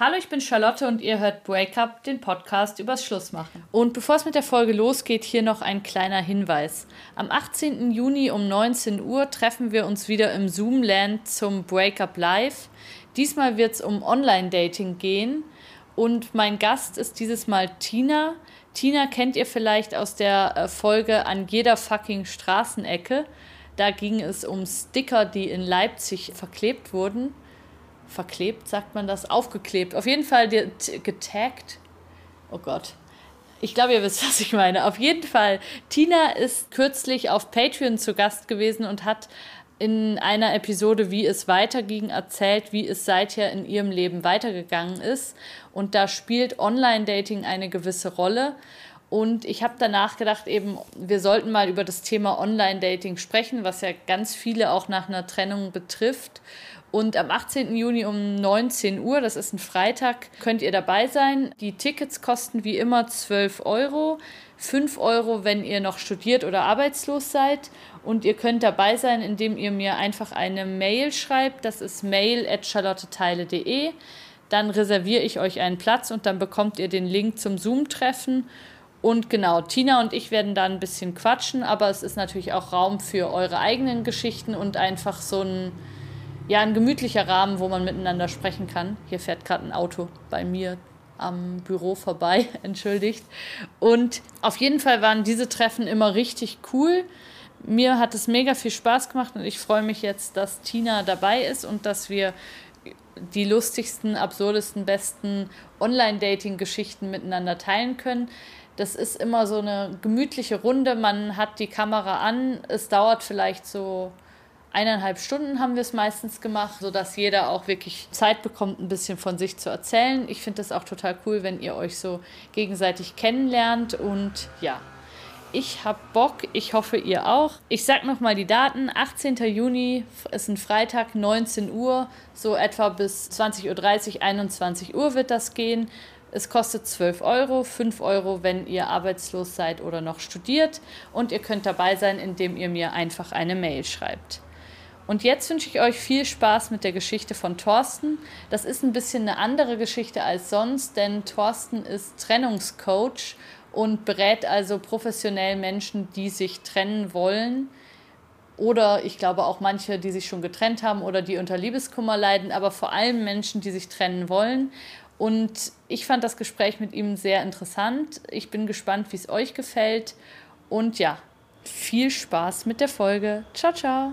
Hallo, ich bin Charlotte und ihr hört Break Up, den Podcast übers Schlussmachen. Und bevor es mit der Folge losgeht, hier noch ein kleiner Hinweis. Am 18. Juni um 19 Uhr treffen wir uns wieder im Zoomland zum Break Up Live. Diesmal wird es um Online-Dating gehen und mein Gast ist dieses Mal Tina. Tina kennt ihr vielleicht aus der äh, Folge an jeder fucking Straßenecke. Da ging es um Sticker, die in Leipzig verklebt wurden. Verklebt, sagt man das? Aufgeklebt. Auf jeden Fall getaggt. Oh Gott. Ich glaube, ihr wisst, was ich meine. Auf jeden Fall, Tina ist kürzlich auf Patreon zu Gast gewesen und hat in einer Episode, wie es weiterging, erzählt, wie es seither in ihrem Leben weitergegangen ist. Und da spielt Online-Dating eine gewisse Rolle. Und ich habe danach gedacht, eben, wir sollten mal über das Thema Online-Dating sprechen, was ja ganz viele auch nach einer Trennung betrifft. Und am 18. Juni um 19 Uhr, das ist ein Freitag, könnt ihr dabei sein. Die Tickets kosten wie immer 12 Euro. 5 Euro, wenn ihr noch studiert oder arbeitslos seid. Und ihr könnt dabei sein, indem ihr mir einfach eine Mail schreibt. Das ist mail.charlotteteile.de. Dann reserviere ich euch einen Platz und dann bekommt ihr den Link zum Zoom-Treffen. Und genau, Tina und ich werden da ein bisschen quatschen, aber es ist natürlich auch Raum für eure eigenen Geschichten und einfach so ein, ja, ein gemütlicher Rahmen, wo man miteinander sprechen kann. Hier fährt gerade ein Auto bei mir am Büro vorbei, entschuldigt. Und auf jeden Fall waren diese Treffen immer richtig cool. Mir hat es mega viel Spaß gemacht und ich freue mich jetzt, dass Tina dabei ist und dass wir die lustigsten, absurdesten, besten Online-Dating-Geschichten miteinander teilen können. Das ist immer so eine gemütliche Runde. Man hat die Kamera an. Es dauert vielleicht so eineinhalb Stunden haben wir es meistens gemacht, sodass jeder auch wirklich Zeit bekommt, ein bisschen von sich zu erzählen. Ich finde das auch total cool, wenn ihr euch so gegenseitig kennenlernt und ja. Ich habe Bock, ich hoffe ihr auch. Ich sag nochmal die Daten. 18. Juni ist ein Freitag, 19 Uhr, so etwa bis 20.30 Uhr, 21 Uhr wird das gehen. Es kostet 12 Euro, 5 Euro, wenn ihr arbeitslos seid oder noch studiert. Und ihr könnt dabei sein, indem ihr mir einfach eine Mail schreibt. Und jetzt wünsche ich euch viel Spaß mit der Geschichte von Thorsten. Das ist ein bisschen eine andere Geschichte als sonst, denn Thorsten ist Trennungscoach und berät also professionell Menschen, die sich trennen wollen. Oder ich glaube auch manche, die sich schon getrennt haben oder die unter Liebeskummer leiden, aber vor allem Menschen, die sich trennen wollen. Und ich fand das Gespräch mit ihm sehr interessant. Ich bin gespannt, wie es euch gefällt. Und ja, viel Spaß mit der Folge. Ciao, ciao.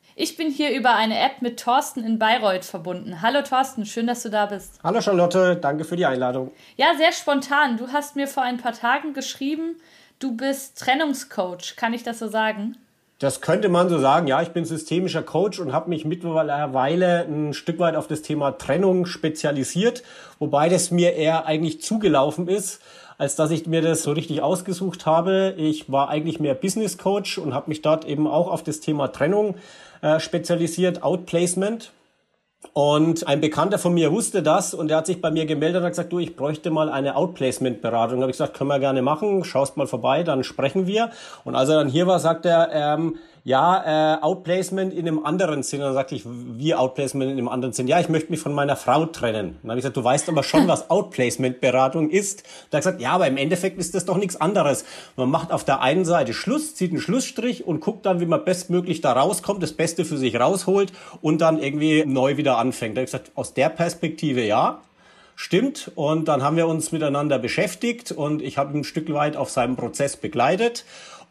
Ich bin hier über eine App mit Thorsten in Bayreuth verbunden. Hallo Thorsten, schön, dass du da bist. Hallo Charlotte, danke für die Einladung. Ja, sehr spontan. Du hast mir vor ein paar Tagen geschrieben, du bist Trennungscoach. Kann ich das so sagen? Das könnte man so sagen. Ja, ich bin systemischer Coach und habe mich mittlerweile ein Stück weit auf das Thema Trennung spezialisiert, wobei das mir eher eigentlich zugelaufen ist als dass ich mir das so richtig ausgesucht habe. Ich war eigentlich mehr Business Coach und habe mich dort eben auch auf das Thema Trennung äh, spezialisiert, Outplacement. Und ein Bekannter von mir wusste das und er hat sich bei mir gemeldet und hat gesagt, du, ich bräuchte mal eine Outplacement-Beratung. Habe ich gesagt, können wir gerne machen, schaust mal vorbei, dann sprechen wir. Und als er dann hier war, sagt er, ähm, ja, äh, Outplacement in einem anderen Sinn. Und dann sagte ich, wie Outplacement in einem anderen Sinn? Ja, ich möchte mich von meiner Frau trennen. dann habe ich gesagt, du weißt aber schon, was Outplacement-Beratung ist. Da hat gesagt, ja, aber im Endeffekt ist das doch nichts anderes. Man macht auf der einen Seite Schluss, zieht einen Schlussstrich und guckt dann, wie man bestmöglich da rauskommt, das Beste für sich rausholt und dann irgendwie neu wieder anfängt. Da habe ich gesagt, aus der Perspektive ja. Stimmt. Und dann haben wir uns miteinander beschäftigt und ich habe ihn ein Stück weit auf seinem Prozess begleitet.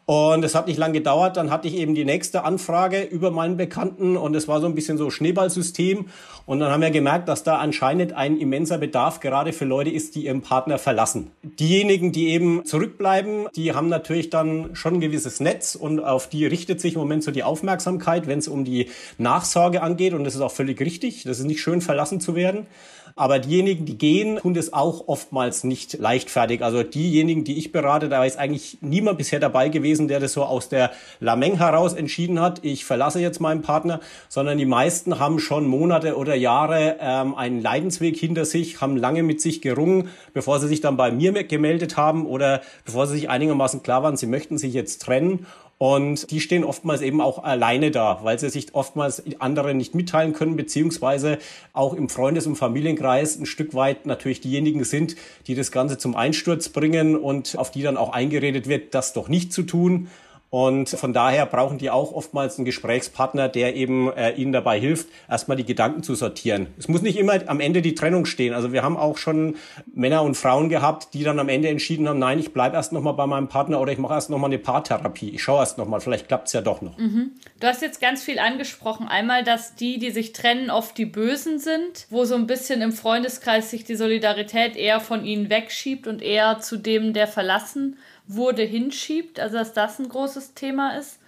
Und es hat nicht lange gedauert, dann hatte ich eben die nächste Anfrage über meinen Bekannten und es war so ein bisschen so Schneeballsystem. Und dann haben wir gemerkt, dass da anscheinend ein immenser Bedarf gerade für Leute ist, die ihren Partner verlassen. Diejenigen, die eben zurückbleiben, die haben natürlich dann schon ein gewisses Netz und auf die richtet sich im Moment so die Aufmerksamkeit, wenn es um die Nachsorge angeht. Und das ist auch völlig richtig. Das ist nicht schön, verlassen zu werden. Aber diejenigen, die gehen, tun das auch oftmals nicht leichtfertig. Also diejenigen, die ich berate, da ist eigentlich niemand bisher dabei gewesen, der das so aus der Lameng heraus entschieden hat, ich verlasse jetzt meinen Partner, sondern die meisten haben schon Monate oder Jahre ähm, einen Leidensweg hinter sich, haben lange mit sich gerungen, bevor sie sich dann bei mir gemeldet haben oder bevor sie sich einigermaßen klar waren, sie möchten sich jetzt trennen. Und die stehen oftmals eben auch alleine da, weil sie sich oftmals andere nicht mitteilen können, beziehungsweise auch im Freundes- und Familienkreis ein Stück weit natürlich diejenigen sind, die das Ganze zum Einsturz bringen und auf die dann auch eingeredet wird, das doch nicht zu tun. Und von daher brauchen die auch oftmals einen Gesprächspartner, der eben äh, ihnen dabei hilft, erstmal die Gedanken zu sortieren. Es muss nicht immer am Ende die Trennung stehen. Also wir haben auch schon Männer und Frauen gehabt, die dann am Ende entschieden haben, nein, ich bleibe erst nochmal bei meinem Partner oder ich mache erst nochmal eine Paartherapie. Ich schaue erst nochmal, vielleicht klappt es ja doch noch. Mhm. Du hast jetzt ganz viel angesprochen. Einmal, dass die, die sich trennen, oft die Bösen sind, wo so ein bisschen im Freundeskreis sich die Solidarität eher von ihnen wegschiebt und eher zu dem, der verlassen wurde, hinschiebt, also dass das ein großes Thema ist.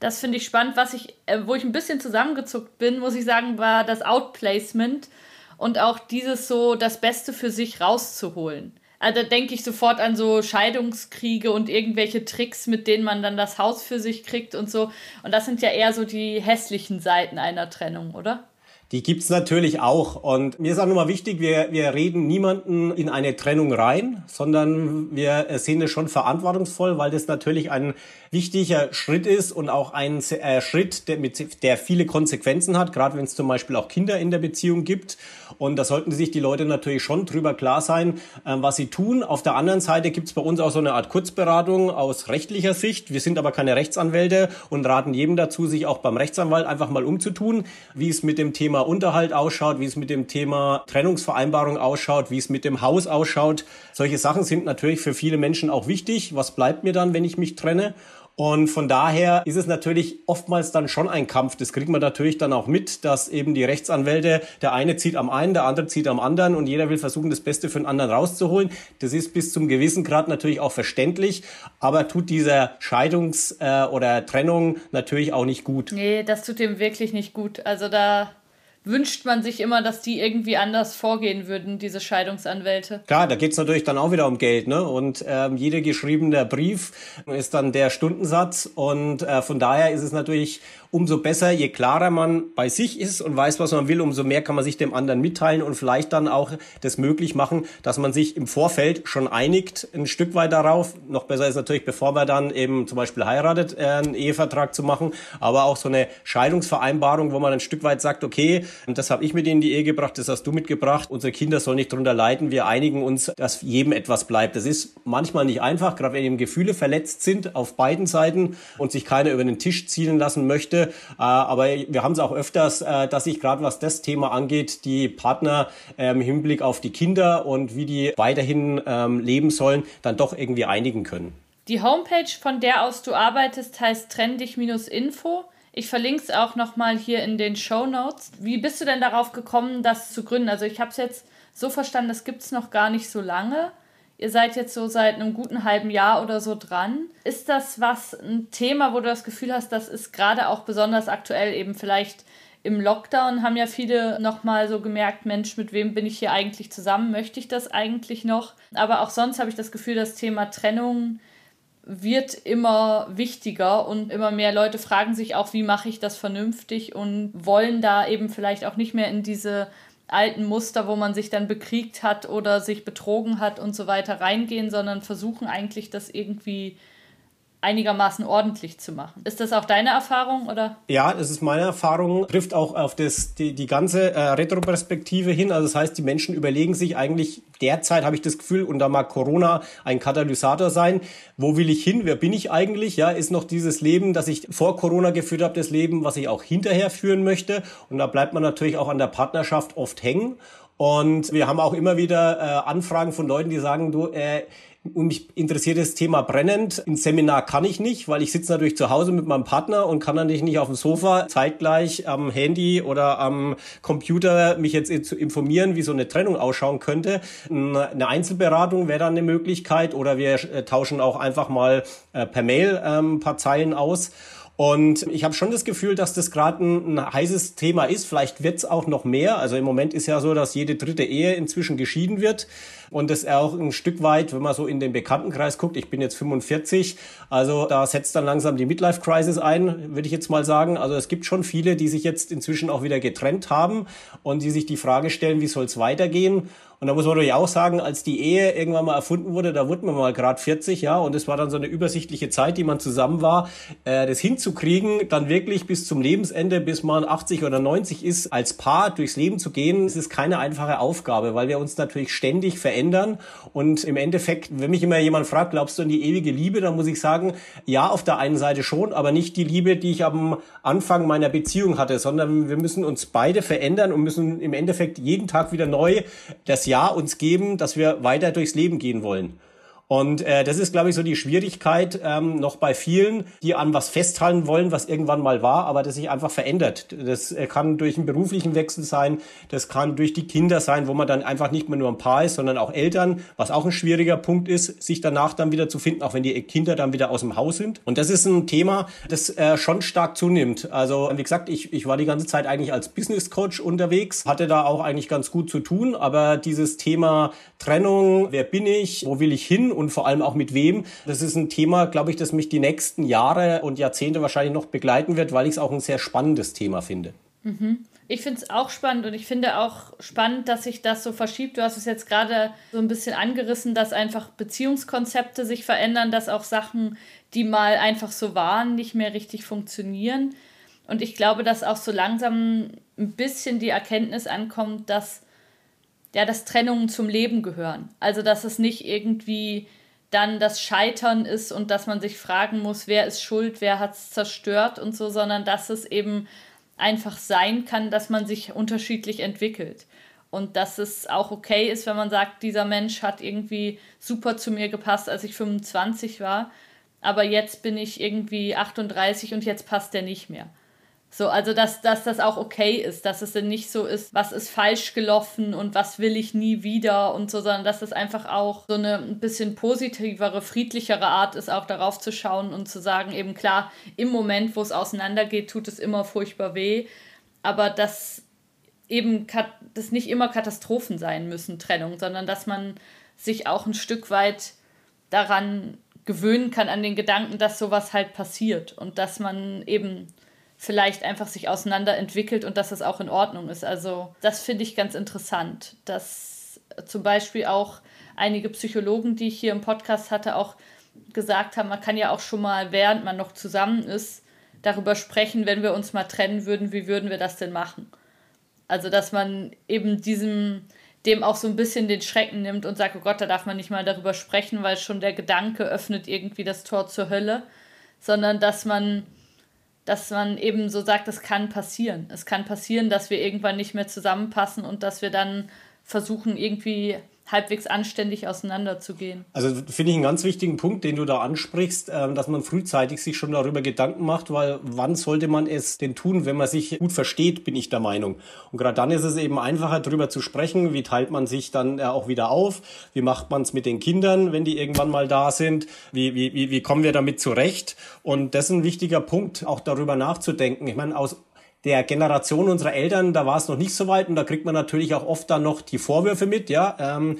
Das finde ich spannend. Was ich, äh, wo ich ein bisschen zusammengezuckt bin, muss ich sagen, war das Outplacement und auch dieses so das Beste für sich rauszuholen. Also da denke ich sofort an so Scheidungskriege und irgendwelche Tricks, mit denen man dann das Haus für sich kriegt und so. Und das sind ja eher so die hässlichen Seiten einer Trennung, oder? Die gibt's natürlich auch. Und mir ist auch nochmal wichtig, wir, wir reden niemanden in eine Trennung rein, sondern wir sehen es schon verantwortungsvoll, weil das natürlich ein wichtiger Schritt ist und auch ein äh, Schritt, der, mit, der viele Konsequenzen hat, gerade wenn es zum Beispiel auch Kinder in der Beziehung gibt. Und da sollten sich die Leute natürlich schon drüber klar sein, äh, was sie tun. Auf der anderen Seite gibt's bei uns auch so eine Art Kurzberatung aus rechtlicher Sicht. Wir sind aber keine Rechtsanwälte und raten jedem dazu, sich auch beim Rechtsanwalt einfach mal umzutun, wie es mit dem Thema Unterhalt ausschaut, wie es mit dem Thema Trennungsvereinbarung ausschaut, wie es mit dem Haus ausschaut. Solche Sachen sind natürlich für viele Menschen auch wichtig. Was bleibt mir dann, wenn ich mich trenne? Und von daher ist es natürlich oftmals dann schon ein Kampf. Das kriegt man natürlich dann auch mit, dass eben die Rechtsanwälte, der eine zieht am einen, der andere zieht am anderen und jeder will versuchen, das Beste für den anderen rauszuholen. Das ist bis zum gewissen Grad natürlich auch verständlich, aber tut dieser Scheidungs- äh, oder Trennung natürlich auch nicht gut. Nee, das tut dem wirklich nicht gut. Also da wünscht man sich immer, dass die irgendwie anders vorgehen würden, diese Scheidungsanwälte. Klar, da geht's natürlich dann auch wieder um Geld, ne? Und ähm, jeder geschriebene Brief ist dann der Stundensatz. Und äh, von daher ist es natürlich umso besser, je klarer man bei sich ist und weiß, was man will, umso mehr kann man sich dem anderen mitteilen und vielleicht dann auch das möglich machen, dass man sich im Vorfeld schon einigt, ein Stück weit darauf. Noch besser ist natürlich, bevor man dann eben zum Beispiel heiratet, äh, einen Ehevertrag zu machen, aber auch so eine Scheidungsvereinbarung, wo man ein Stück weit sagt, okay, das habe ich mit in die Ehe gebracht, das hast du mitgebracht, unsere Kinder sollen nicht darunter leiden, wir einigen uns, dass jedem etwas bleibt. Das ist manchmal nicht einfach, gerade wenn eben Gefühle verletzt sind auf beiden Seiten und sich keiner über den Tisch ziehen lassen möchte, äh, aber wir haben es auch öfters, äh, dass sich gerade was das Thema angeht, die Partner ähm, im Hinblick auf die Kinder und wie die weiterhin ähm, leben sollen, dann doch irgendwie einigen können. Die Homepage, von der aus du arbeitest, heißt trendig-info. Ich verlinke es auch nochmal hier in den Show Notes. Wie bist du denn darauf gekommen, das zu gründen? Also ich habe es jetzt so verstanden, das gibt es noch gar nicht so lange. Ihr seid jetzt so seit einem guten halben Jahr oder so dran. Ist das was, ein Thema, wo du das Gefühl hast, das ist gerade auch besonders aktuell eben vielleicht im Lockdown haben ja viele nochmal so gemerkt, Mensch, mit wem bin ich hier eigentlich zusammen? Möchte ich das eigentlich noch? Aber auch sonst habe ich das Gefühl, das Thema Trennung wird immer wichtiger und immer mehr Leute fragen sich auch, wie mache ich das vernünftig und wollen da eben vielleicht auch nicht mehr in diese alten Muster, wo man sich dann bekriegt hat oder sich betrogen hat und so weiter reingehen, sondern versuchen eigentlich das irgendwie einigermaßen ordentlich zu machen. Ist das auch deine Erfahrung oder? Ja, das ist meine Erfahrung. Trifft auch auf das, die, die ganze äh, Retroperspektive hin. Also das heißt, die Menschen überlegen sich eigentlich derzeit, habe ich das Gefühl, und da mag Corona ein Katalysator sein. Wo will ich hin? Wer bin ich eigentlich? Ja, ist noch dieses Leben, das ich vor Corona geführt habe, das Leben, was ich auch hinterher führen möchte. Und da bleibt man natürlich auch an der Partnerschaft oft hängen. Und wir haben auch immer wieder äh, Anfragen von Leuten, die sagen, du, äh, und mich interessiert das Thema brennend. Ein Seminar kann ich nicht, weil ich sitze natürlich zu Hause mit meinem Partner und kann natürlich nicht auf dem Sofa zeitgleich am Handy oder am Computer mich jetzt zu informieren, wie so eine Trennung ausschauen könnte. Eine Einzelberatung wäre dann eine Möglichkeit oder wir äh, tauschen auch einfach mal äh, per Mail ein ähm, paar Zeilen aus. Und ich habe schon das Gefühl, dass das gerade ein, ein, heißes Thema ist. Vielleicht wird es auch noch mehr. Also im Moment ist ja so, dass jede dritte Ehe inzwischen geschieden wird. Und das auch ein Stück weit, wenn man so in den Bekanntenkreis guckt, ich bin jetzt 45, also da setzt dann langsam die Midlife Crisis ein, würde ich jetzt mal sagen. Also es gibt schon viele, die sich jetzt inzwischen auch wieder getrennt haben und die sich die Frage stellen, wie soll es weitergehen? Und da muss man natürlich auch sagen, als die Ehe irgendwann mal erfunden wurde, da wurde man mal gerade 40, ja, und es war dann so eine übersichtliche Zeit, die man zusammen war, äh, das hinzukriegen, dann wirklich bis zum Lebensende, bis man 80 oder 90 ist, als Paar durchs Leben zu gehen, ist keine einfache Aufgabe, weil wir uns natürlich ständig verändern. Und im Endeffekt, wenn mich immer jemand fragt, glaubst du an die ewige Liebe, dann muss ich sagen, ja, auf der einen Seite schon, aber nicht die Liebe, die ich am Anfang meiner Beziehung hatte, sondern wir müssen uns beide verändern und müssen im Endeffekt jeden Tag wieder neu das ja uns geben, dass wir weiter durchs Leben gehen wollen. Und äh, das ist, glaube ich, so die Schwierigkeit ähm, noch bei vielen, die an was festhalten wollen, was irgendwann mal war, aber das sich einfach verändert. Das äh, kann durch einen beruflichen Wechsel sein, das kann durch die Kinder sein, wo man dann einfach nicht mehr nur ein Paar ist, sondern auch Eltern, was auch ein schwieriger Punkt ist, sich danach dann wieder zu finden, auch wenn die Kinder dann wieder aus dem Haus sind. Und das ist ein Thema, das äh, schon stark zunimmt. Also wie gesagt, ich, ich war die ganze Zeit eigentlich als Business Coach unterwegs, hatte da auch eigentlich ganz gut zu tun, aber dieses Thema Trennung, wer bin ich, wo will ich hin und vor allem auch mit wem. Das ist ein Thema, glaube ich, das mich die nächsten Jahre und Jahrzehnte wahrscheinlich noch begleiten wird, weil ich es auch ein sehr spannendes Thema finde. Mhm. Ich finde es auch spannend und ich finde auch spannend, dass sich das so verschiebt. Du hast es jetzt gerade so ein bisschen angerissen, dass einfach Beziehungskonzepte sich verändern, dass auch Sachen, die mal einfach so waren, nicht mehr richtig funktionieren. Und ich glaube, dass auch so langsam ein bisschen die Erkenntnis ankommt, dass ja, dass Trennungen zum Leben gehören. Also, dass es nicht irgendwie dann das Scheitern ist und dass man sich fragen muss, wer ist schuld, wer hat es zerstört und so, sondern dass es eben einfach sein kann, dass man sich unterschiedlich entwickelt. Und dass es auch okay ist, wenn man sagt, dieser Mensch hat irgendwie super zu mir gepasst, als ich 25 war, aber jetzt bin ich irgendwie 38 und jetzt passt der nicht mehr. So, also dass, dass das auch okay ist, dass es dann nicht so ist, was ist falsch gelaufen und was will ich nie wieder und so, sondern dass es einfach auch so eine ein bisschen positivere, friedlichere Art ist, auch darauf zu schauen und zu sagen, eben klar, im Moment, wo es auseinandergeht, tut es immer furchtbar weh, aber dass eben das nicht immer Katastrophen sein müssen, Trennung, sondern dass man sich auch ein Stück weit daran gewöhnen kann, an den Gedanken, dass sowas halt passiert und dass man eben vielleicht einfach sich auseinander entwickelt und dass das auch in Ordnung ist. Also das finde ich ganz interessant, dass zum Beispiel auch einige Psychologen, die ich hier im Podcast hatte, auch gesagt haben, man kann ja auch schon mal, während man noch zusammen ist, darüber sprechen, wenn wir uns mal trennen würden, wie würden wir das denn machen? Also, dass man eben diesem, dem auch so ein bisschen den Schrecken nimmt und sagt, oh Gott, da darf man nicht mal darüber sprechen, weil schon der Gedanke öffnet irgendwie das Tor zur Hölle, sondern dass man dass man eben so sagt, es kann passieren. Es kann passieren, dass wir irgendwann nicht mehr zusammenpassen und dass wir dann versuchen, irgendwie halbwegs anständig auseinanderzugehen. Also finde ich einen ganz wichtigen Punkt, den du da ansprichst, ähm, dass man frühzeitig sich schon darüber Gedanken macht, weil wann sollte man es denn tun, wenn man sich gut versteht, bin ich der Meinung. Und gerade dann ist es eben einfacher, darüber zu sprechen, wie teilt man sich dann auch wieder auf, wie macht man es mit den Kindern, wenn die irgendwann mal da sind, wie, wie, wie, wie kommen wir damit zurecht. Und das ist ein wichtiger Punkt, auch darüber nachzudenken. Ich meine, aus der Generation unserer Eltern, da war es noch nicht so weit und da kriegt man natürlich auch oft dann noch die Vorwürfe mit, ja. Ähm,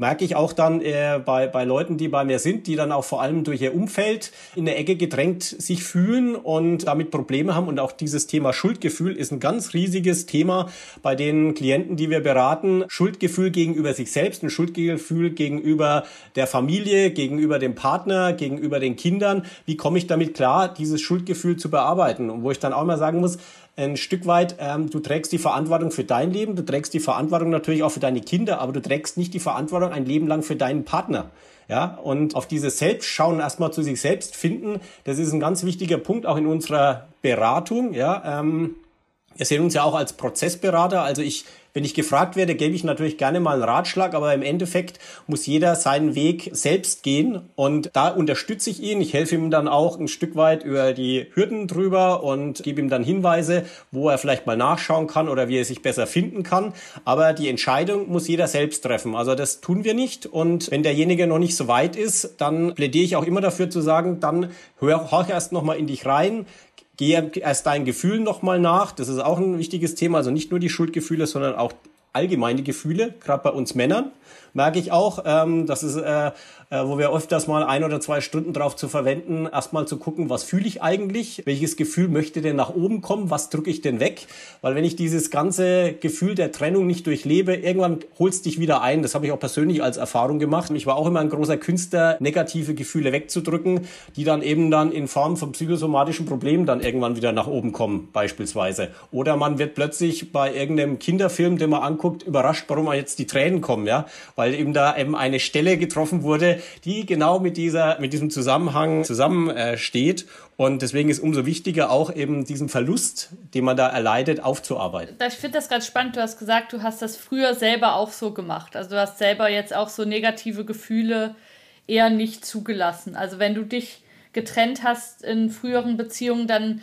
merke ich auch dann äh, bei, bei Leuten, die bei mir sind, die dann auch vor allem durch ihr Umfeld in der Ecke gedrängt sich fühlen und damit Probleme haben. Und auch dieses Thema Schuldgefühl ist ein ganz riesiges Thema bei den Klienten, die wir beraten. Schuldgefühl gegenüber sich selbst, ein Schuldgefühl gegenüber der Familie, gegenüber dem Partner, gegenüber den Kindern. Wie komme ich damit klar, dieses Schuldgefühl zu bearbeiten? Und wo ich dann auch mal sagen muss, ein Stück weit, ähm, du trägst die Verantwortung für dein Leben, du trägst die Verantwortung natürlich auch für deine Kinder, aber du trägst nicht die Verantwortung ein Leben lang für deinen Partner. Ja, und auf dieses Selbstschauen erstmal zu sich selbst finden, das ist ein ganz wichtiger Punkt auch in unserer Beratung. Ja, ähm, wir sehen uns ja auch als Prozessberater. Also ich wenn ich gefragt werde, gebe ich natürlich gerne mal einen Ratschlag, aber im Endeffekt muss jeder seinen Weg selbst gehen und da unterstütze ich ihn. Ich helfe ihm dann auch ein Stück weit über die Hürden drüber und gebe ihm dann Hinweise, wo er vielleicht mal nachschauen kann oder wie er sich besser finden kann. Aber die Entscheidung muss jeder selbst treffen. Also das tun wir nicht und wenn derjenige noch nicht so weit ist, dann plädiere ich auch immer dafür zu sagen, dann hör, horch erst noch mal in dich rein, geh erst deinen Gefühlen nochmal nach. Das ist auch ein wichtiges Thema. Also nicht nur die Schuldgefühle, sondern auch allgemeine Gefühle, gerade bei uns Männern merke ich auch. Ähm, das ist, äh, äh, wo wir öfters mal ein oder zwei Stunden drauf zu verwenden, erstmal zu gucken, was fühle ich eigentlich, welches Gefühl möchte denn nach oben kommen, was drücke ich denn weg, weil wenn ich dieses ganze Gefühl der Trennung nicht durchlebe, irgendwann holst dich wieder ein. Das habe ich auch persönlich als Erfahrung gemacht. Ich war auch immer ein großer Künstler, negative Gefühle wegzudrücken, die dann eben dann in Form von psychosomatischen Problemen dann irgendwann wieder nach oben kommen, beispielsweise. Oder man wird plötzlich bei irgendeinem Kinderfilm, den man anguckt, überrascht, warum jetzt die Tränen kommen, ja, weil eben da eben eine Stelle getroffen wurde, die genau mit dieser, mit diesem Zusammenhang zusammensteht. Und deswegen ist umso wichtiger auch eben diesen Verlust, den man da erleidet, aufzuarbeiten. Ich finde das ganz spannend. Du hast gesagt, du hast das früher selber auch so gemacht. Also du hast selber jetzt auch so negative Gefühle eher nicht zugelassen. Also wenn du dich getrennt hast in früheren Beziehungen, dann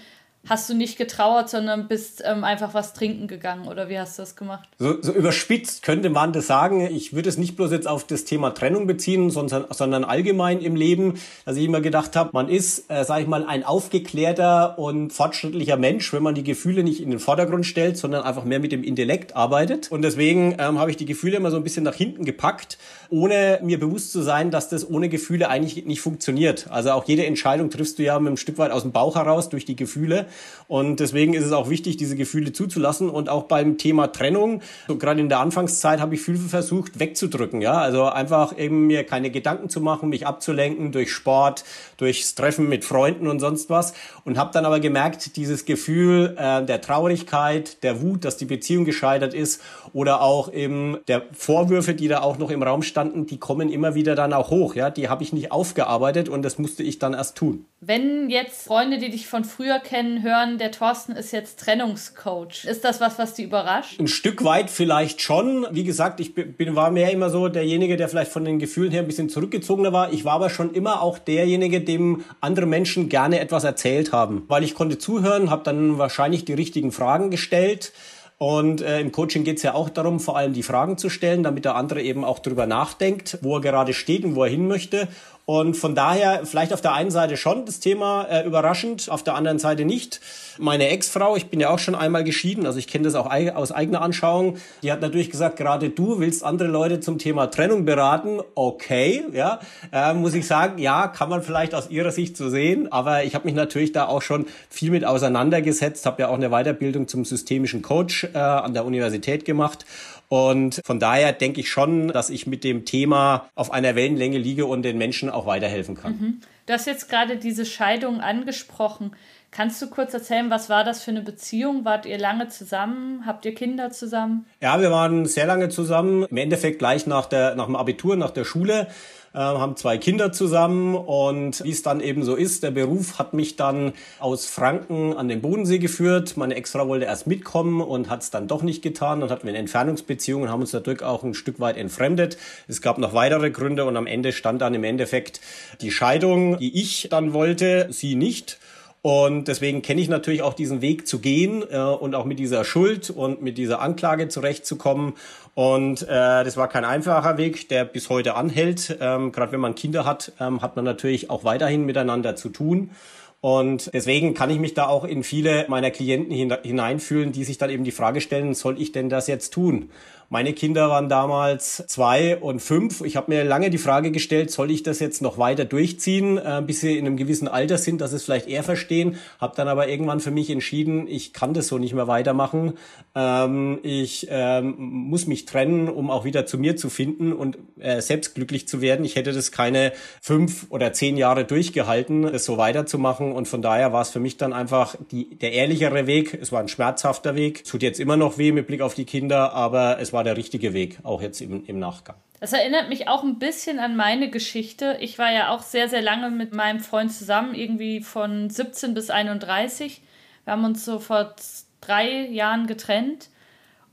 hast du nicht getrauert, sondern bist ähm, einfach was trinken gegangen oder wie hast du das gemacht? So, so überspitzt könnte man das sagen. Ich würde es nicht bloß jetzt auf das Thema Trennung beziehen, sondern, sondern allgemein im Leben, dass ich immer gedacht habe, man ist, äh, sage ich mal, ein aufgeklärter und fortschrittlicher Mensch, wenn man die Gefühle nicht in den Vordergrund stellt, sondern einfach mehr mit dem Intellekt arbeitet. Und deswegen ähm, habe ich die Gefühle immer so ein bisschen nach hinten gepackt, ohne mir bewusst zu sein, dass das ohne Gefühle eigentlich nicht funktioniert. Also auch jede Entscheidung triffst du ja mit einem Stück weit aus dem Bauch heraus durch die Gefühle. Und deswegen ist es auch wichtig, diese Gefühle zuzulassen. Und auch beim Thema Trennung, so gerade in der Anfangszeit habe ich viel versucht wegzudrücken. Ja, also einfach eben mir keine Gedanken zu machen, mich abzulenken durch Sport, durchs Treffen mit Freunden und sonst was. Und habe dann aber gemerkt, dieses Gefühl äh, der Traurigkeit, der Wut, dass die Beziehung gescheitert ist oder auch eben der Vorwürfe, die da auch noch im Raum standen, die kommen immer wieder dann auch hoch. Ja, die habe ich nicht aufgearbeitet und das musste ich dann erst tun. Wenn jetzt Freunde, die dich von früher kennen, hören, der Thorsten ist jetzt Trennungscoach, ist das was, was die überrascht? Ein Stück weit vielleicht schon. Wie gesagt, ich bin, war mehr immer so derjenige, der vielleicht von den Gefühlen her ein bisschen zurückgezogener war. Ich war aber schon immer auch derjenige, dem andere Menschen gerne etwas erzählt haben. Weil ich konnte zuhören, habe dann wahrscheinlich die richtigen Fragen gestellt. Und äh, im Coaching geht es ja auch darum, vor allem die Fragen zu stellen, damit der andere eben auch drüber nachdenkt, wo er gerade steht und wo er hin möchte. Und von daher vielleicht auf der einen Seite schon das Thema äh, überraschend, auf der anderen Seite nicht. Meine Ex-Frau, ich bin ja auch schon einmal geschieden, also ich kenne das auch aus eigener Anschauung, die hat natürlich gesagt, gerade du willst andere Leute zum Thema Trennung beraten. Okay, ja, äh, muss ich sagen, ja, kann man vielleicht aus ihrer Sicht so sehen, aber ich habe mich natürlich da auch schon viel mit auseinandergesetzt, habe ja auch eine Weiterbildung zum systemischen Coach äh, an der Universität gemacht und von daher denke ich schon, dass ich mit dem Thema auf einer Wellenlänge liege und den Menschen auch weiterhelfen kann. Mhm. Du hast jetzt gerade diese Scheidung angesprochen. Kannst du kurz erzählen, was war das für eine Beziehung? Wart ihr lange zusammen? Habt ihr Kinder zusammen? Ja, wir waren sehr lange zusammen. Im Endeffekt gleich nach, der, nach dem Abitur, nach der Schule äh, haben zwei Kinder zusammen und wie es dann eben so ist, der Beruf hat mich dann aus Franken an den Bodensee geführt. Meine Ex-Frau wollte erst mitkommen und hat es dann doch nicht getan. Dann hatten wir eine Entfernungsbeziehung und haben uns dadurch auch ein Stück weit entfremdet. Es gab noch weitere Gründe und am Ende stand dann im Endeffekt die Scheidung, die ich dann wollte, sie nicht. Und deswegen kenne ich natürlich auch diesen Weg zu gehen äh, und auch mit dieser Schuld und mit dieser Anklage zurechtzukommen. Und äh, das war kein einfacher Weg, der bis heute anhält. Ähm, Gerade wenn man Kinder hat, ähm, hat man natürlich auch weiterhin miteinander zu tun. Und deswegen kann ich mich da auch in viele meiner Klienten hineinfühlen, die sich dann eben die Frage stellen, soll ich denn das jetzt tun? Meine Kinder waren damals zwei und fünf. Ich habe mir lange die Frage gestellt, soll ich das jetzt noch weiter durchziehen, äh, bis sie in einem gewissen Alter sind, dass sie es vielleicht eher verstehen. Habe dann aber irgendwann für mich entschieden, ich kann das so nicht mehr weitermachen. Ähm, ich ähm, muss mich trennen, um auch wieder zu mir zu finden und äh, selbst glücklich zu werden. Ich hätte das keine fünf oder zehn Jahre durchgehalten, das so weiterzumachen. Und von daher war es für mich dann einfach die, der ehrlichere Weg. Es war ein schmerzhafter Weg. Es tut jetzt immer noch weh mit Blick auf die Kinder, aber es war war der richtige Weg, auch jetzt im, im Nachgang. Das erinnert mich auch ein bisschen an meine Geschichte. Ich war ja auch sehr, sehr lange mit meinem Freund zusammen, irgendwie von 17 bis 31. Wir haben uns so vor drei Jahren getrennt.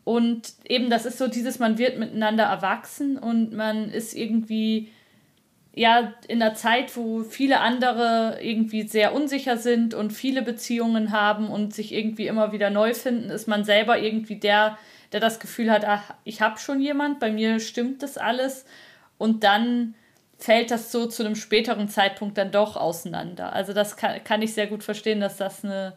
Und eben, das ist so dieses, man wird miteinander erwachsen und man ist irgendwie, ja, in einer Zeit, wo viele andere irgendwie sehr unsicher sind und viele Beziehungen haben und sich irgendwie immer wieder neu finden, ist man selber irgendwie der, der das Gefühl hat, ach, ich habe schon jemand, bei mir stimmt das alles. Und dann fällt das so zu einem späteren Zeitpunkt dann doch auseinander. Also das kann, kann ich sehr gut verstehen, dass das eine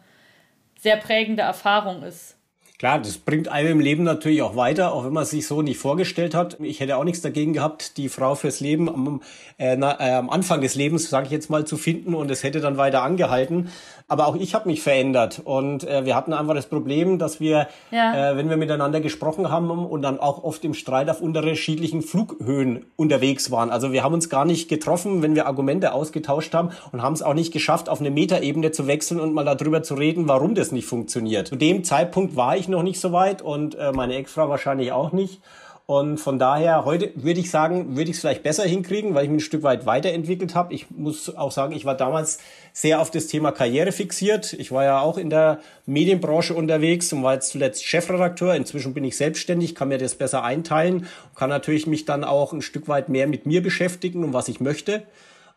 sehr prägende Erfahrung ist. Klar, das bringt einem im Leben natürlich auch weiter, auch wenn man es sich so nicht vorgestellt hat. Ich hätte auch nichts dagegen gehabt, die Frau fürs Leben am, äh, na, äh, am Anfang des Lebens, sage ich jetzt mal, zu finden und es hätte dann weiter angehalten. Aber auch ich habe mich verändert und äh, wir hatten einfach das Problem, dass wir, ja. äh, wenn wir miteinander gesprochen haben und dann auch oft im Streit auf unterschiedlichen Flughöhen unterwegs waren. Also wir haben uns gar nicht getroffen, wenn wir Argumente ausgetauscht haben und haben es auch nicht geschafft, auf eine Metaebene zu wechseln und mal darüber zu reden, warum das nicht funktioniert. Zu dem Zeitpunkt war ich noch nicht so weit und äh, meine Ex-Frau wahrscheinlich auch nicht. Und von daher, heute würde ich sagen, würde ich es vielleicht besser hinkriegen, weil ich mich ein Stück weit weiterentwickelt habe. Ich muss auch sagen, ich war damals sehr auf das Thema Karriere fixiert. Ich war ja auch in der Medienbranche unterwegs und war jetzt zuletzt Chefredakteur. Inzwischen bin ich selbstständig, kann mir das besser einteilen und kann natürlich mich dann auch ein Stück weit mehr mit mir beschäftigen und was ich möchte.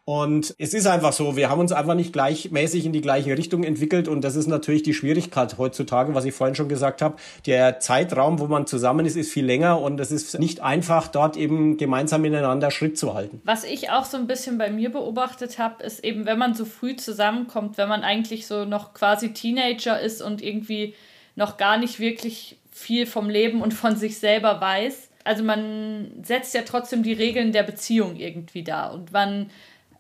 Und es ist einfach so, wir haben uns einfach nicht gleichmäßig in die gleiche Richtung entwickelt und das ist natürlich die Schwierigkeit heutzutage, was ich vorhin schon gesagt habe. Der Zeitraum, wo man zusammen ist, ist viel länger und es ist nicht einfach, dort eben gemeinsam miteinander Schritt zu halten. Was ich auch so ein bisschen bei mir beobachtet habe, ist eben, wenn man so früh zusammenkommt, wenn man eigentlich so noch quasi Teenager ist und irgendwie noch gar nicht wirklich viel vom Leben und von sich selber weiß. Also man setzt ja trotzdem die Regeln der Beziehung irgendwie da und man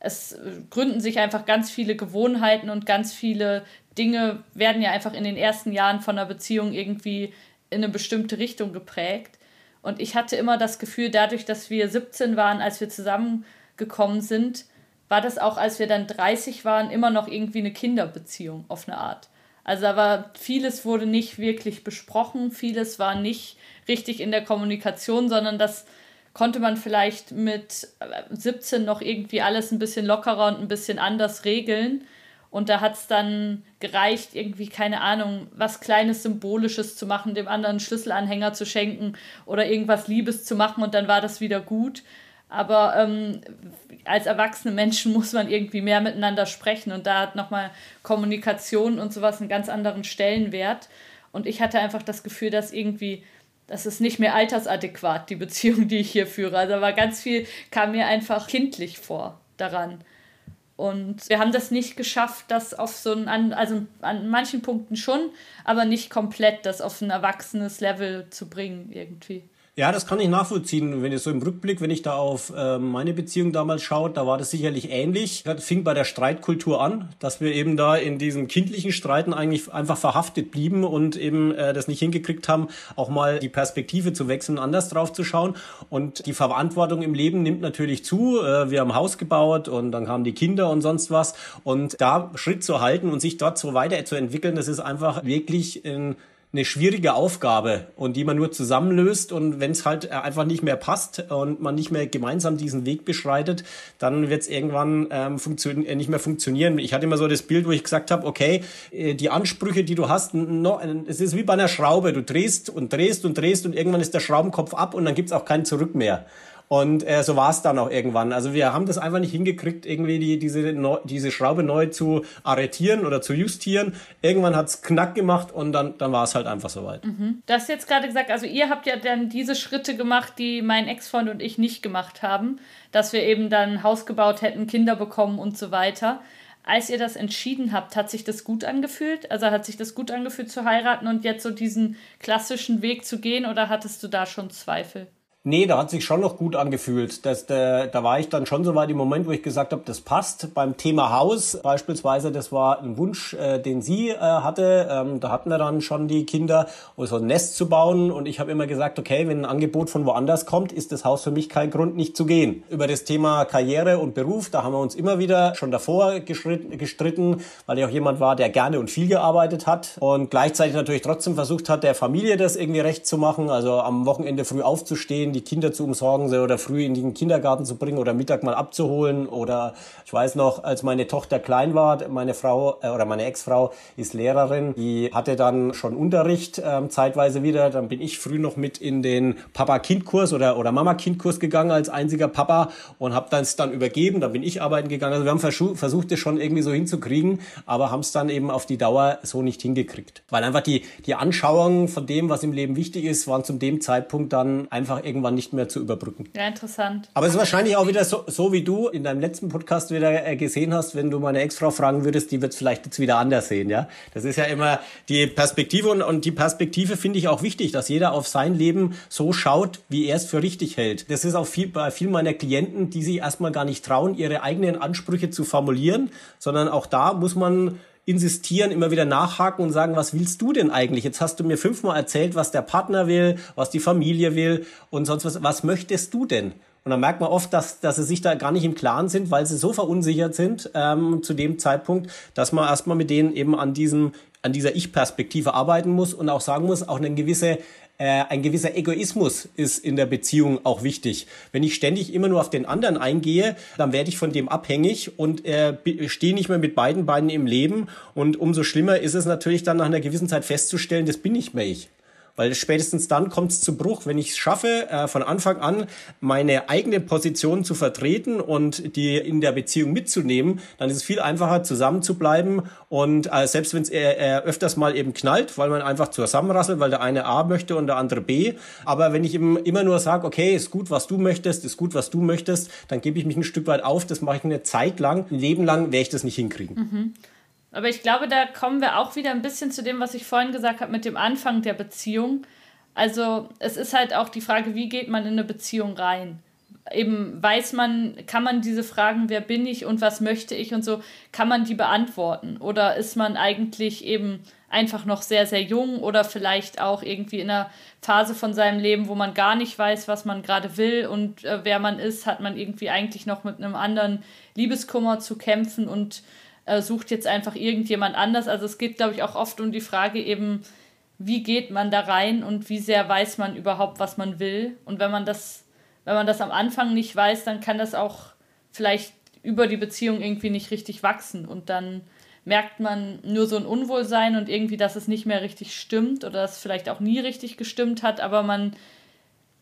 es gründen sich einfach ganz viele Gewohnheiten und ganz viele Dinge werden ja einfach in den ersten Jahren von einer Beziehung irgendwie in eine bestimmte Richtung geprägt. Und ich hatte immer das Gefühl, dadurch, dass wir 17 waren, als wir zusammengekommen sind, war das auch, als wir dann 30 waren, immer noch irgendwie eine Kinderbeziehung auf eine Art. Also aber vieles wurde nicht wirklich besprochen, vieles war nicht richtig in der Kommunikation, sondern das konnte man vielleicht mit 17 noch irgendwie alles ein bisschen lockerer und ein bisschen anders regeln. Und da hat es dann gereicht, irgendwie, keine Ahnung, was Kleines Symbolisches zu machen, dem anderen einen Schlüsselanhänger zu schenken oder irgendwas Liebes zu machen und dann war das wieder gut. Aber ähm, als erwachsene Menschen muss man irgendwie mehr miteinander sprechen und da hat nochmal Kommunikation und sowas einen ganz anderen Stellenwert. Und ich hatte einfach das Gefühl, dass irgendwie das ist nicht mehr altersadäquat, die Beziehung, die ich hier führe. Also aber ganz viel kam mir einfach kindlich vor daran. Und wir haben das nicht geschafft, das auf so ein, also an manchen Punkten schon, aber nicht komplett, das auf ein erwachsenes Level zu bringen irgendwie. Ja, das kann ich nachvollziehen. Wenn ich so im Rückblick, wenn ich da auf äh, meine Beziehung damals schaue, da war das sicherlich ähnlich. Das fing bei der Streitkultur an, dass wir eben da in diesen kindlichen Streiten eigentlich einfach verhaftet blieben und eben äh, das nicht hingekriegt haben, auch mal die Perspektive zu wechseln, anders drauf zu schauen. Und die Verantwortung im Leben nimmt natürlich zu. Äh, wir haben Haus gebaut und dann kamen die Kinder und sonst was. Und da Schritt zu halten und sich dort so weiterzuentwickeln, das ist einfach wirklich ein eine schwierige Aufgabe und die man nur zusammenlöst und wenn es halt einfach nicht mehr passt und man nicht mehr gemeinsam diesen Weg beschreitet, dann wird es irgendwann ähm, äh, nicht mehr funktionieren. Ich hatte immer so das Bild, wo ich gesagt habe, okay, äh, die Ansprüche, die du hast, no, es ist wie bei einer Schraube, du drehst und drehst und drehst und irgendwann ist der Schraubenkopf ab und dann gibt's auch kein Zurück mehr. Und äh, so war es dann auch irgendwann. Also wir haben das einfach nicht hingekriegt, irgendwie die, diese, neu, diese Schraube neu zu arretieren oder zu justieren. Irgendwann hat's knack gemacht und dann, dann war es halt einfach soweit. Mhm. Du hast jetzt gerade gesagt, also ihr habt ja dann diese Schritte gemacht, die mein Ex-Freund und ich nicht gemacht haben, dass wir eben dann Haus gebaut hätten, Kinder bekommen und so weiter. Als ihr das entschieden habt, hat sich das gut angefühlt? Also hat sich das gut angefühlt zu heiraten und jetzt so diesen klassischen Weg zu gehen oder hattest du da schon Zweifel? Nee, da hat sich schon noch gut angefühlt. Das, da, da war ich dann schon so weit im Moment, wo ich gesagt habe, das passt. Beim Thema Haus beispielsweise, das war ein Wunsch, äh, den sie äh, hatte. Ähm, da hatten wir dann schon die Kinder, um so ein Nest zu bauen. Und ich habe immer gesagt, okay, wenn ein Angebot von woanders kommt, ist das Haus für mich kein Grund, nicht zu gehen. Über das Thema Karriere und Beruf, da haben wir uns immer wieder schon davor gestritten, weil ich auch jemand war, der gerne und viel gearbeitet hat. Und gleichzeitig natürlich trotzdem versucht hat, der Familie das irgendwie recht zu machen. Also am Wochenende früh aufzustehen, bringen, die Kinder zu umsorgen oder früh in den Kindergarten zu bringen oder Mittag mal abzuholen. Oder ich weiß noch, als meine Tochter klein war, meine Frau äh, oder meine Ex-Frau ist Lehrerin, die hatte dann schon Unterricht ähm, zeitweise wieder. Dann bin ich früh noch mit in den Papa-Kind-Kurs oder, oder Mama-Kind-Kurs gegangen als einziger Papa und habe das dann übergeben. Dann bin ich arbeiten gegangen. Also wir haben versucht, das schon irgendwie so hinzukriegen, aber haben es dann eben auf die Dauer so nicht hingekriegt. Weil einfach die, die Anschauungen von dem, was im Leben wichtig ist, waren zu dem Zeitpunkt dann einfach irgendwie irgendwann nicht mehr zu überbrücken. Ja, interessant. Aber es ist wahrscheinlich auch wieder so, so wie du in deinem letzten Podcast wieder äh, gesehen hast, wenn du meine Ex-Frau fragen würdest, die wird es vielleicht jetzt wieder anders sehen, ja. Das ist ja immer die Perspektive und, und die Perspektive finde ich auch wichtig, dass jeder auf sein Leben so schaut, wie er es für richtig hält. Das ist auch viel, bei vielen meiner Klienten, die sich erstmal gar nicht trauen, ihre eigenen Ansprüche zu formulieren, sondern auch da muss man insistieren, immer wieder nachhaken und sagen, was willst du denn eigentlich? Jetzt hast du mir fünfmal erzählt, was der Partner will, was die Familie will und sonst was. Was möchtest du denn? Und dann merkt man oft, dass, dass sie sich da gar nicht im Klaren sind, weil sie so verunsichert sind ähm, zu dem Zeitpunkt, dass man erstmal mit denen eben an diesem an dieser Ich-Perspektive arbeiten muss und auch sagen muss, auch eine gewisse äh, ein gewisser Egoismus ist in der Beziehung auch wichtig. Wenn ich ständig immer nur auf den anderen eingehe, dann werde ich von dem abhängig und äh, stehe nicht mehr mit beiden Beinen im Leben. Und umso schlimmer ist es natürlich dann nach einer gewissen Zeit festzustellen, das bin nicht mehr ich. Weil spätestens dann kommt es zu Bruch. Wenn ich es schaffe, äh, von Anfang an meine eigene Position zu vertreten und die in der Beziehung mitzunehmen, dann ist es viel einfacher, zusammen zu bleiben. Und äh, selbst wenn es äh, äh, öfters mal eben knallt, weil man einfach zusammenrasselt, weil der eine A möchte und der andere B. Aber wenn ich eben immer nur sage, okay, ist gut, was du möchtest, ist gut, was du möchtest, dann gebe ich mich ein Stück weit auf. Das mache ich eine Zeit lang. Ein Leben lang werde ich das nicht hinkriegen. Mhm. Aber ich glaube, da kommen wir auch wieder ein bisschen zu dem, was ich vorhin gesagt habe mit dem Anfang der Beziehung. Also es ist halt auch die Frage, wie geht man in eine Beziehung rein? Eben weiß man, kann man diese Fragen, wer bin ich und was möchte ich und so, kann man die beantworten? Oder ist man eigentlich eben einfach noch sehr, sehr jung oder vielleicht auch irgendwie in einer Phase von seinem Leben, wo man gar nicht weiß, was man gerade will und äh, wer man ist, hat man irgendwie eigentlich noch mit einem anderen Liebeskummer zu kämpfen und äh, sucht jetzt einfach irgendjemand anders. Also es geht, glaube ich, auch oft um die Frage eben, wie geht man da rein und wie sehr weiß man überhaupt, was man will. Und wenn man das, wenn man das am Anfang nicht weiß, dann kann das auch vielleicht über die Beziehung irgendwie nicht richtig wachsen. Und dann merkt man nur so ein Unwohlsein und irgendwie, dass es nicht mehr richtig stimmt oder dass es vielleicht auch nie richtig gestimmt hat, aber man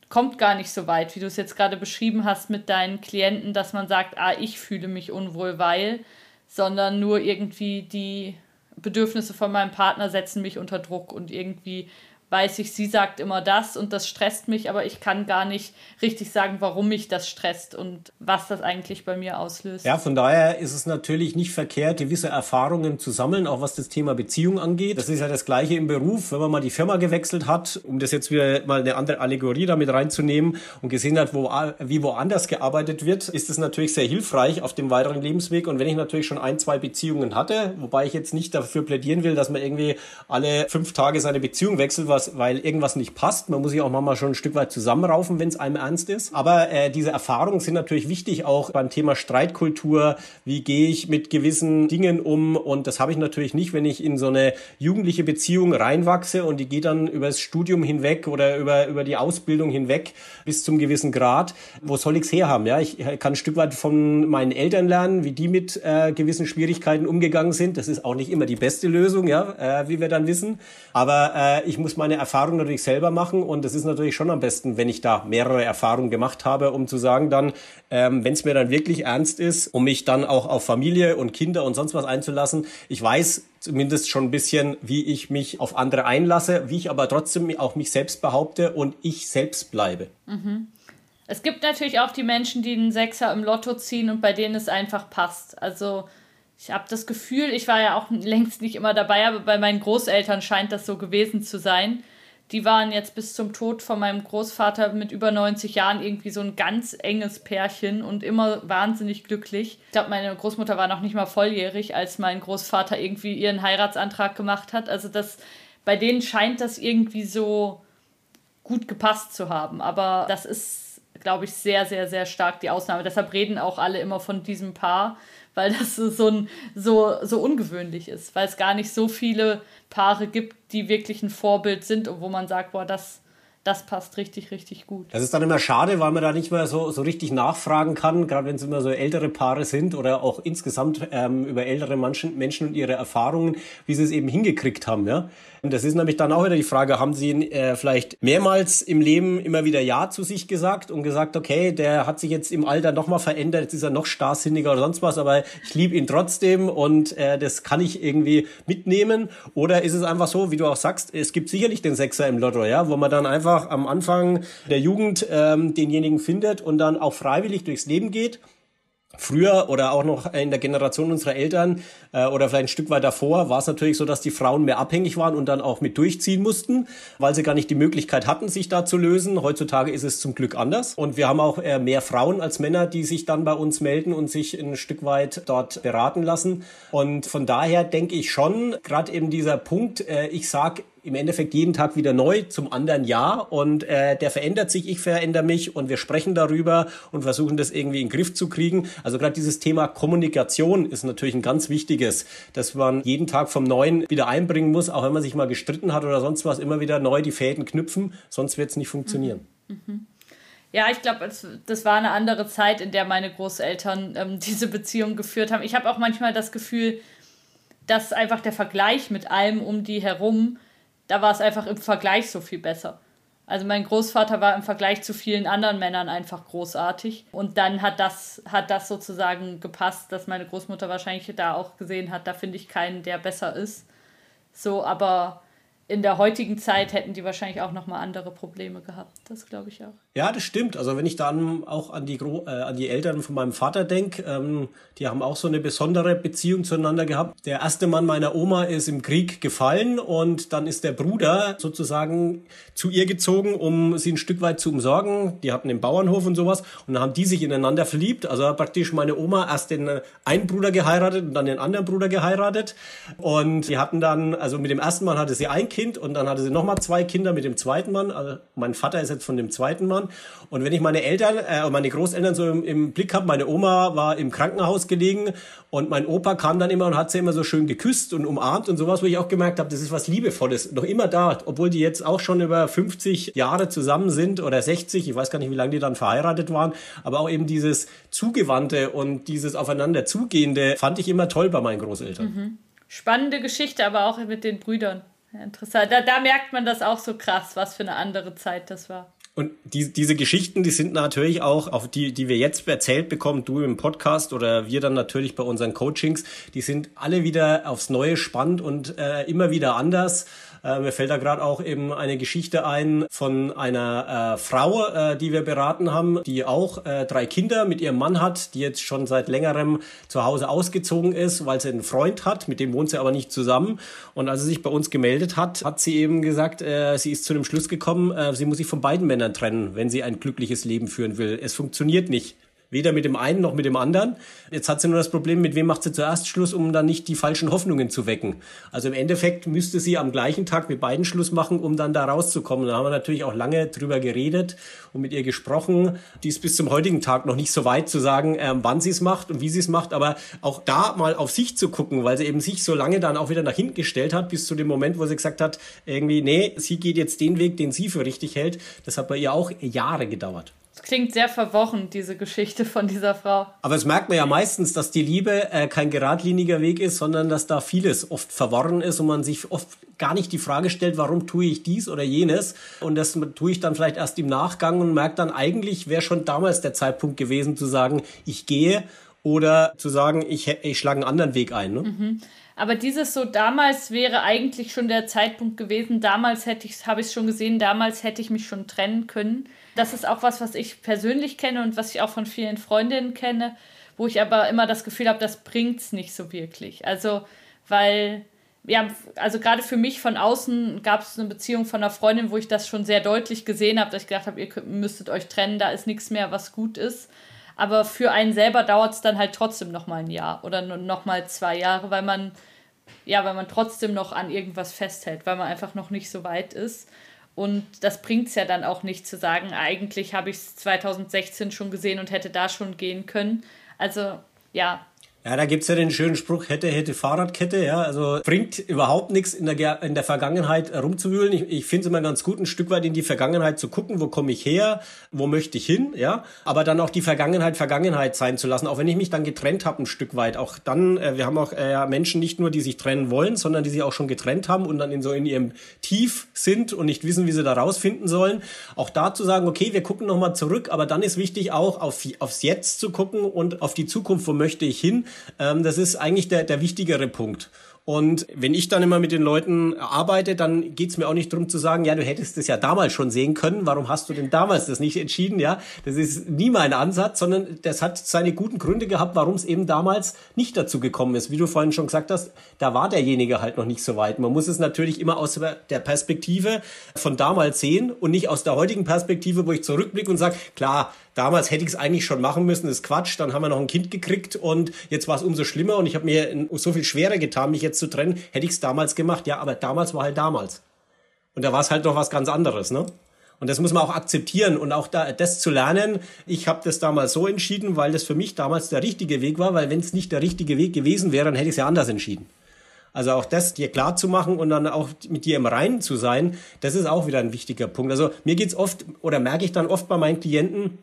kommt gar nicht so weit, wie du es jetzt gerade beschrieben hast mit deinen Klienten, dass man sagt, ah, ich fühle mich unwohl, weil, sondern nur irgendwie die Bedürfnisse von meinem Partner setzen mich unter Druck und irgendwie weiß ich, sie sagt immer das und das stresst mich, aber ich kann gar nicht richtig sagen, warum mich das stresst und was das eigentlich bei mir auslöst. Ja, von daher ist es natürlich nicht verkehrt, gewisse Erfahrungen zu sammeln, auch was das Thema Beziehung angeht. Das ist ja das Gleiche im Beruf, wenn man mal die Firma gewechselt hat, um das jetzt wieder mal eine andere Allegorie damit reinzunehmen und gesehen hat, wo, wie woanders gearbeitet wird, ist es natürlich sehr hilfreich auf dem weiteren Lebensweg. Und wenn ich natürlich schon ein, zwei Beziehungen hatte, wobei ich jetzt nicht dafür plädieren will, dass man irgendwie alle fünf Tage seine Beziehung wechselt, was, weil irgendwas nicht passt. Man muss sich auch manchmal schon ein Stück weit zusammenraufen, wenn es einem ernst ist. Aber äh, diese Erfahrungen sind natürlich wichtig, auch beim Thema Streitkultur. Wie gehe ich mit gewissen Dingen um? Und das habe ich natürlich nicht, wenn ich in so eine jugendliche Beziehung reinwachse und die geht dann über das Studium hinweg oder über, über die Ausbildung hinweg bis zum gewissen Grad. Wo soll ich's herhaben? Ja, ich kann ein Stück weit von meinen Eltern lernen, wie die mit äh, gewissen Schwierigkeiten umgegangen sind. Das ist auch nicht immer die beste Lösung, ja, äh, wie wir dann wissen. Aber äh, ich muss meine meine Erfahrung natürlich selber machen und es ist natürlich schon am besten, wenn ich da mehrere Erfahrungen gemacht habe, um zu sagen dann, ähm, wenn es mir dann wirklich ernst ist, um mich dann auch auf Familie und Kinder und sonst was einzulassen, ich weiß zumindest schon ein bisschen, wie ich mich auf andere einlasse, wie ich aber trotzdem auch mich selbst behaupte und ich selbst bleibe. Mhm. Es gibt natürlich auch die Menschen, die einen Sechser im Lotto ziehen und bei denen es einfach passt. Also ich habe das Gefühl, ich war ja auch längst nicht immer dabei, aber bei meinen Großeltern scheint das so gewesen zu sein. Die waren jetzt bis zum Tod von meinem Großvater mit über 90 Jahren irgendwie so ein ganz enges Pärchen und immer wahnsinnig glücklich. Ich glaube, meine Großmutter war noch nicht mal volljährig, als mein Großvater irgendwie ihren Heiratsantrag gemacht hat. Also das, bei denen scheint das irgendwie so gut gepasst zu haben. Aber das ist, glaube ich, sehr, sehr, sehr stark die Ausnahme. Deshalb reden auch alle immer von diesem Paar weil das so, ein, so, so ungewöhnlich ist, weil es gar nicht so viele Paare gibt, die wirklich ein Vorbild sind und wo man sagt, boah, das, das passt richtig, richtig gut. Das ist dann immer schade, weil man da nicht mehr so, so richtig nachfragen kann, gerade wenn es immer so ältere Paare sind oder auch insgesamt ähm, über ältere Menschen, und ihre Erfahrungen, wie sie es eben hingekriegt haben. Ja? Das ist nämlich dann auch wieder die Frage, haben sie äh, vielleicht mehrmals im Leben immer wieder Ja zu sich gesagt und gesagt, okay, der hat sich jetzt im Alter nochmal verändert, jetzt ist er noch starrsinniger oder sonst was, aber ich liebe ihn trotzdem und äh, das kann ich irgendwie mitnehmen. Oder ist es einfach so, wie du auch sagst, es gibt sicherlich den Sechser im Lotto, ja, wo man dann einfach einfach am Anfang der Jugend ähm, denjenigen findet und dann auch freiwillig durchs Leben geht Früher oder auch noch in der Generation unserer Eltern äh, oder vielleicht ein Stück weit davor war es natürlich so, dass die Frauen mehr abhängig waren und dann auch mit durchziehen mussten, weil sie gar nicht die Möglichkeit hatten, sich da zu lösen. Heutzutage ist es zum Glück anders und wir haben auch äh, mehr Frauen als Männer, die sich dann bei uns melden und sich ein Stück weit dort beraten lassen. Und von daher denke ich schon, gerade eben dieser Punkt, äh, ich sag im Endeffekt jeden Tag wieder neu zum anderen Jahr und äh, der verändert sich, ich verändere mich und wir sprechen darüber und versuchen das irgendwie in den Griff zu kriegen. Also gerade dieses Thema Kommunikation ist natürlich ein ganz wichtiges, dass man jeden Tag vom Neuen wieder einbringen muss, auch wenn man sich mal gestritten hat oder sonst was, immer wieder neu die Fäden knüpfen, sonst wird es nicht funktionieren. Mhm. Mhm. Ja, ich glaube, das war eine andere Zeit, in der meine Großeltern ähm, diese Beziehung geführt haben. Ich habe auch manchmal das Gefühl, dass einfach der Vergleich mit allem um die herum da war es einfach im Vergleich so viel besser. Also mein Großvater war im Vergleich zu vielen anderen Männern einfach großartig. Und dann hat das, hat das sozusagen gepasst, dass meine Großmutter wahrscheinlich da auch gesehen hat, da finde ich keinen, der besser ist. So, aber in der heutigen Zeit hätten die wahrscheinlich auch nochmal andere Probleme gehabt. Das glaube ich auch. Ja, das stimmt. Also wenn ich dann auch an die, Gro äh, an die Eltern von meinem Vater denke, ähm, die haben auch so eine besondere Beziehung zueinander gehabt. Der erste Mann meiner Oma ist im Krieg gefallen und dann ist der Bruder sozusagen zu ihr gezogen, um sie ein Stück weit zu umsorgen. Die hatten den Bauernhof und sowas und dann haben die sich ineinander verliebt. Also praktisch meine Oma erst den einen Bruder geheiratet und dann den anderen Bruder geheiratet und die hatten dann, also mit dem ersten Mann hatte sie ein Kind und dann hatte sie nochmal zwei Kinder mit dem zweiten Mann. Also mein Vater ist jetzt von dem zweiten Mann und wenn ich meine Eltern, äh, meine Großeltern so im, im Blick habe, meine Oma war im Krankenhaus gelegen und mein Opa kam dann immer und hat sie immer so schön geküsst und umarmt und sowas, wo ich auch gemerkt habe, das ist was Liebevolles, noch immer da, obwohl die jetzt auch schon über 50 Jahre zusammen sind oder 60, ich weiß gar nicht, wie lange die dann verheiratet waren, aber auch eben dieses Zugewandte und dieses Aufeinander zugehende fand ich immer toll bei meinen Großeltern. Mhm. Spannende Geschichte, aber auch mit den Brüdern. Interessant. Da, da merkt man das auch so krass, was für eine andere Zeit das war. Und die, diese Geschichten, die sind natürlich auch, auf die, die wir jetzt erzählt bekommen, du im Podcast oder wir dann natürlich bei unseren Coachings, die sind alle wieder aufs Neue spannend und äh, immer wieder anders. Äh, mir fällt da gerade auch eben eine Geschichte ein von einer äh, Frau, äh, die wir beraten haben, die auch äh, drei Kinder mit ihrem Mann hat, die jetzt schon seit längerem zu Hause ausgezogen ist, weil sie einen Freund hat, mit dem wohnt sie aber nicht zusammen. Und als sie sich bei uns gemeldet hat, hat sie eben gesagt, äh, sie ist zu dem Schluss gekommen, äh, sie muss sich von beiden Männern trennen, wenn sie ein glückliches Leben führen will. Es funktioniert nicht. Weder mit dem einen noch mit dem anderen. Jetzt hat sie nur das Problem, mit wem macht sie zuerst Schluss, um dann nicht die falschen Hoffnungen zu wecken. Also im Endeffekt müsste sie am gleichen Tag mit beiden Schluss machen, um dann da rauszukommen. Da haben wir natürlich auch lange drüber geredet und mit ihr gesprochen. Die ist bis zum heutigen Tag noch nicht so weit zu sagen, ähm, wann sie es macht und wie sie es macht, aber auch da mal auf sich zu gucken, weil sie eben sich so lange dann auch wieder nach hinten gestellt hat, bis zu dem Moment, wo sie gesagt hat, irgendwie, nee, sie geht jetzt den Weg, den sie für richtig hält. Das hat bei ihr auch Jahre gedauert. Klingt sehr verworren, diese Geschichte von dieser Frau. Aber es merkt man ja meistens, dass die Liebe äh, kein geradliniger Weg ist, sondern dass da vieles oft verworren ist und man sich oft gar nicht die Frage stellt, warum tue ich dies oder jenes. Und das tue ich dann vielleicht erst im Nachgang und merke dann eigentlich, wäre schon damals der Zeitpunkt gewesen zu sagen, ich gehe oder zu sagen, ich, ich schlage einen anderen Weg ein. Ne? Mhm. Aber dieses so damals wäre eigentlich schon der Zeitpunkt gewesen. Damals hätte ich, habe ich es schon gesehen, damals hätte ich mich schon trennen können das ist auch was, was ich persönlich kenne und was ich auch von vielen Freundinnen kenne, wo ich aber immer das Gefühl habe, das bringt es nicht so wirklich. Also, weil, ja, also gerade für mich von außen gab es eine Beziehung von einer Freundin, wo ich das schon sehr deutlich gesehen habe, dass ich gedacht habe, ihr müsstet euch trennen, da ist nichts mehr, was gut ist. Aber für einen selber dauert es dann halt trotzdem noch mal ein Jahr oder noch mal zwei Jahre, weil man ja, weil man trotzdem noch an irgendwas festhält, weil man einfach noch nicht so weit ist. Und das bringt es ja dann auch nicht zu sagen, eigentlich habe ich es 2016 schon gesehen und hätte da schon gehen können. Also ja, ja, da gibt's ja den schönen Spruch, hätte, hätte Fahrradkette, ja. Also bringt überhaupt nichts in der, in der Vergangenheit rumzuwühlen. Ich, ich finde es immer ganz gut, ein Stück weit in die Vergangenheit zu gucken, wo komme ich her, wo möchte ich hin, ja. Aber dann auch die Vergangenheit Vergangenheit sein zu lassen, auch wenn ich mich dann getrennt habe ein Stück weit. Auch dann, äh, wir haben auch äh, Menschen nicht nur, die sich trennen wollen, sondern die sich auch schon getrennt haben und dann in so in ihrem Tief sind und nicht wissen, wie sie da rausfinden sollen. Auch da zu sagen, okay, wir gucken nochmal zurück, aber dann ist wichtig auch auf, aufs Jetzt zu gucken und auf die Zukunft, wo möchte ich hin ähm, das ist eigentlich der, der wichtigere Punkt. Und wenn ich dann immer mit den Leuten arbeite, dann geht's mir auch nicht darum zu sagen, ja, du hättest es ja damals schon sehen können, warum hast du denn damals das nicht entschieden? Ja, das ist nie mein Ansatz, sondern das hat seine guten Gründe gehabt, warum es eben damals nicht dazu gekommen ist. Wie du vorhin schon gesagt hast, da war derjenige halt noch nicht so weit. Man muss es natürlich immer aus der Perspektive von damals sehen und nicht aus der heutigen Perspektive, wo ich zurückblicke und sage, klar, damals hätte ich es eigentlich schon machen müssen, das ist Quatsch, dann haben wir noch ein Kind gekriegt und jetzt war es umso schlimmer und ich habe mir so viel schwerer getan, mich jetzt zu trennen, hätte ich es damals gemacht, ja, aber damals war halt damals. Und da war es halt noch was ganz anderes, ne? Und das muss man auch akzeptieren und auch da, das zu lernen. Ich habe das damals so entschieden, weil das für mich damals der richtige Weg war, weil wenn es nicht der richtige Weg gewesen wäre, dann hätte ich es ja anders entschieden. Also auch das dir klar zu machen und dann auch mit dir im Reinen zu sein, das ist auch wieder ein wichtiger Punkt. Also mir geht's oft oder merke ich dann oft bei meinen Klienten,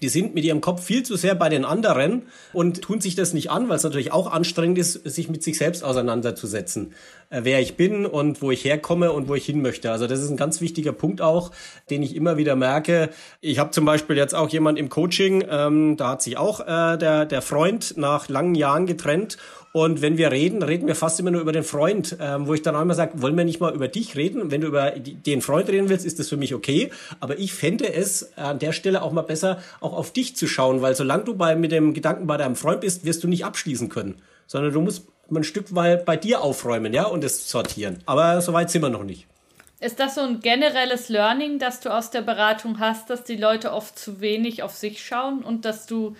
die sind mit ihrem Kopf viel zu sehr bei den anderen und tun sich das nicht an, weil es natürlich auch anstrengend ist, sich mit sich selbst auseinanderzusetzen. Äh, wer ich bin und wo ich herkomme und wo ich hin möchte. Also das ist ein ganz wichtiger Punkt auch, den ich immer wieder merke. Ich habe zum Beispiel jetzt auch jemand im Coaching, ähm, da hat sich auch äh, der, der Freund nach langen Jahren getrennt und wenn wir reden, reden wir fast immer nur über den Freund, ähm, wo ich dann auch immer sage, wollen wir nicht mal über dich reden? Wenn du über den Freund reden willst, ist das für mich okay. Aber ich fände es an der Stelle auch mal besser, auch auf dich zu schauen, weil solange du bei, mit dem Gedanken bei deinem Freund bist, wirst du nicht abschließen können. Sondern du musst ein Stück weit bei dir aufräumen, ja, und es sortieren. Aber soweit sind wir noch nicht. Ist das so ein generelles Learning, das du aus der Beratung hast, dass die Leute oft zu wenig auf sich schauen und dass du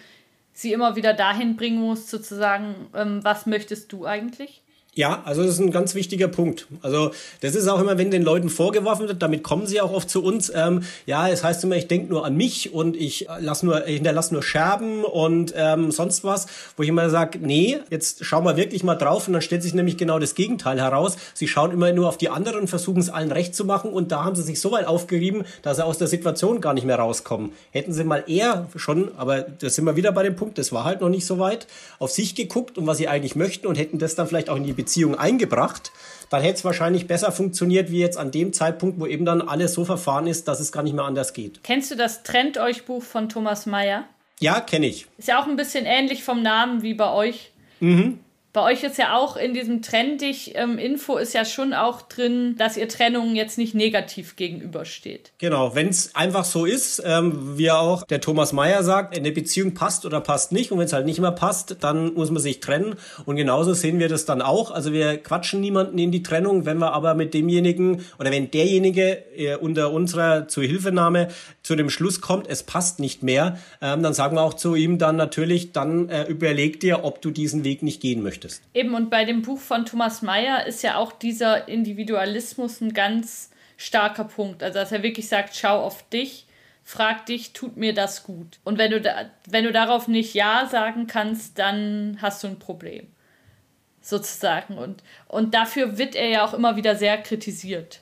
sie immer wieder dahin bringen muss, sozusagen, ähm, was möchtest du eigentlich? Ja, also das ist ein ganz wichtiger Punkt. Also das ist auch immer, wenn den Leuten vorgeworfen wird, damit kommen sie auch oft zu uns. Ähm, ja, es heißt immer, ich denke nur an mich und ich lass nur, ich hinterlasse nur Scherben und ähm, sonst was, wo ich immer sage, nee, jetzt schau mal wirklich mal drauf und dann stellt sich nämlich genau das Gegenteil heraus. Sie schauen immer nur auf die anderen, versuchen es allen recht zu machen und da haben sie sich so weit aufgerieben, dass sie aus der Situation gar nicht mehr rauskommen. Hätten sie mal eher schon, aber da sind wir wieder bei dem Punkt, das war halt noch nicht so weit, auf sich geguckt und was sie eigentlich möchten und hätten das dann vielleicht auch in die Beziehung eingebracht, dann hätte es wahrscheinlich besser funktioniert, wie jetzt an dem Zeitpunkt, wo eben dann alles so verfahren ist, dass es gar nicht mehr anders geht. Kennst du das Trennt euch Buch von Thomas Mayer? Ja, kenne ich. Ist ja auch ein bisschen ähnlich vom Namen wie bei euch. Mhm. Bei euch ist ja auch in diesem trendig ähm, ist ja schon auch drin, dass ihr Trennung jetzt nicht negativ gegenübersteht. Genau, wenn es einfach so ist, ähm, wie auch der Thomas Mayer sagt, eine Beziehung passt oder passt nicht und wenn es halt nicht mehr passt, dann muss man sich trennen und genauso sehen wir das dann auch. Also wir quatschen niemanden in die Trennung, wenn wir aber mit demjenigen oder wenn derjenige äh, unter unserer Zuhilfenahme zu dem Schluss kommt, es passt nicht mehr, ähm, dann sagen wir auch zu ihm dann natürlich, dann äh, überleg dir, ob du diesen Weg nicht gehen möchtest möchtest. Eben, und bei dem Buch von Thomas Mayer ist ja auch dieser Individualismus ein ganz starker Punkt. Also, dass er wirklich sagt, schau auf dich, frag dich, tut mir das gut? Und wenn du, da, wenn du darauf nicht Ja sagen kannst, dann hast du ein Problem. Sozusagen. Und, und dafür wird er ja auch immer wieder sehr kritisiert.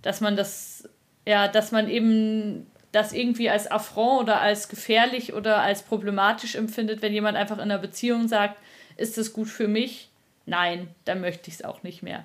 Dass man das, ja, dass man eben das irgendwie als Affront oder als gefährlich oder als problematisch empfindet, wenn jemand einfach in einer Beziehung sagt, ist es gut für mich? Nein, dann möchte ich es auch nicht mehr.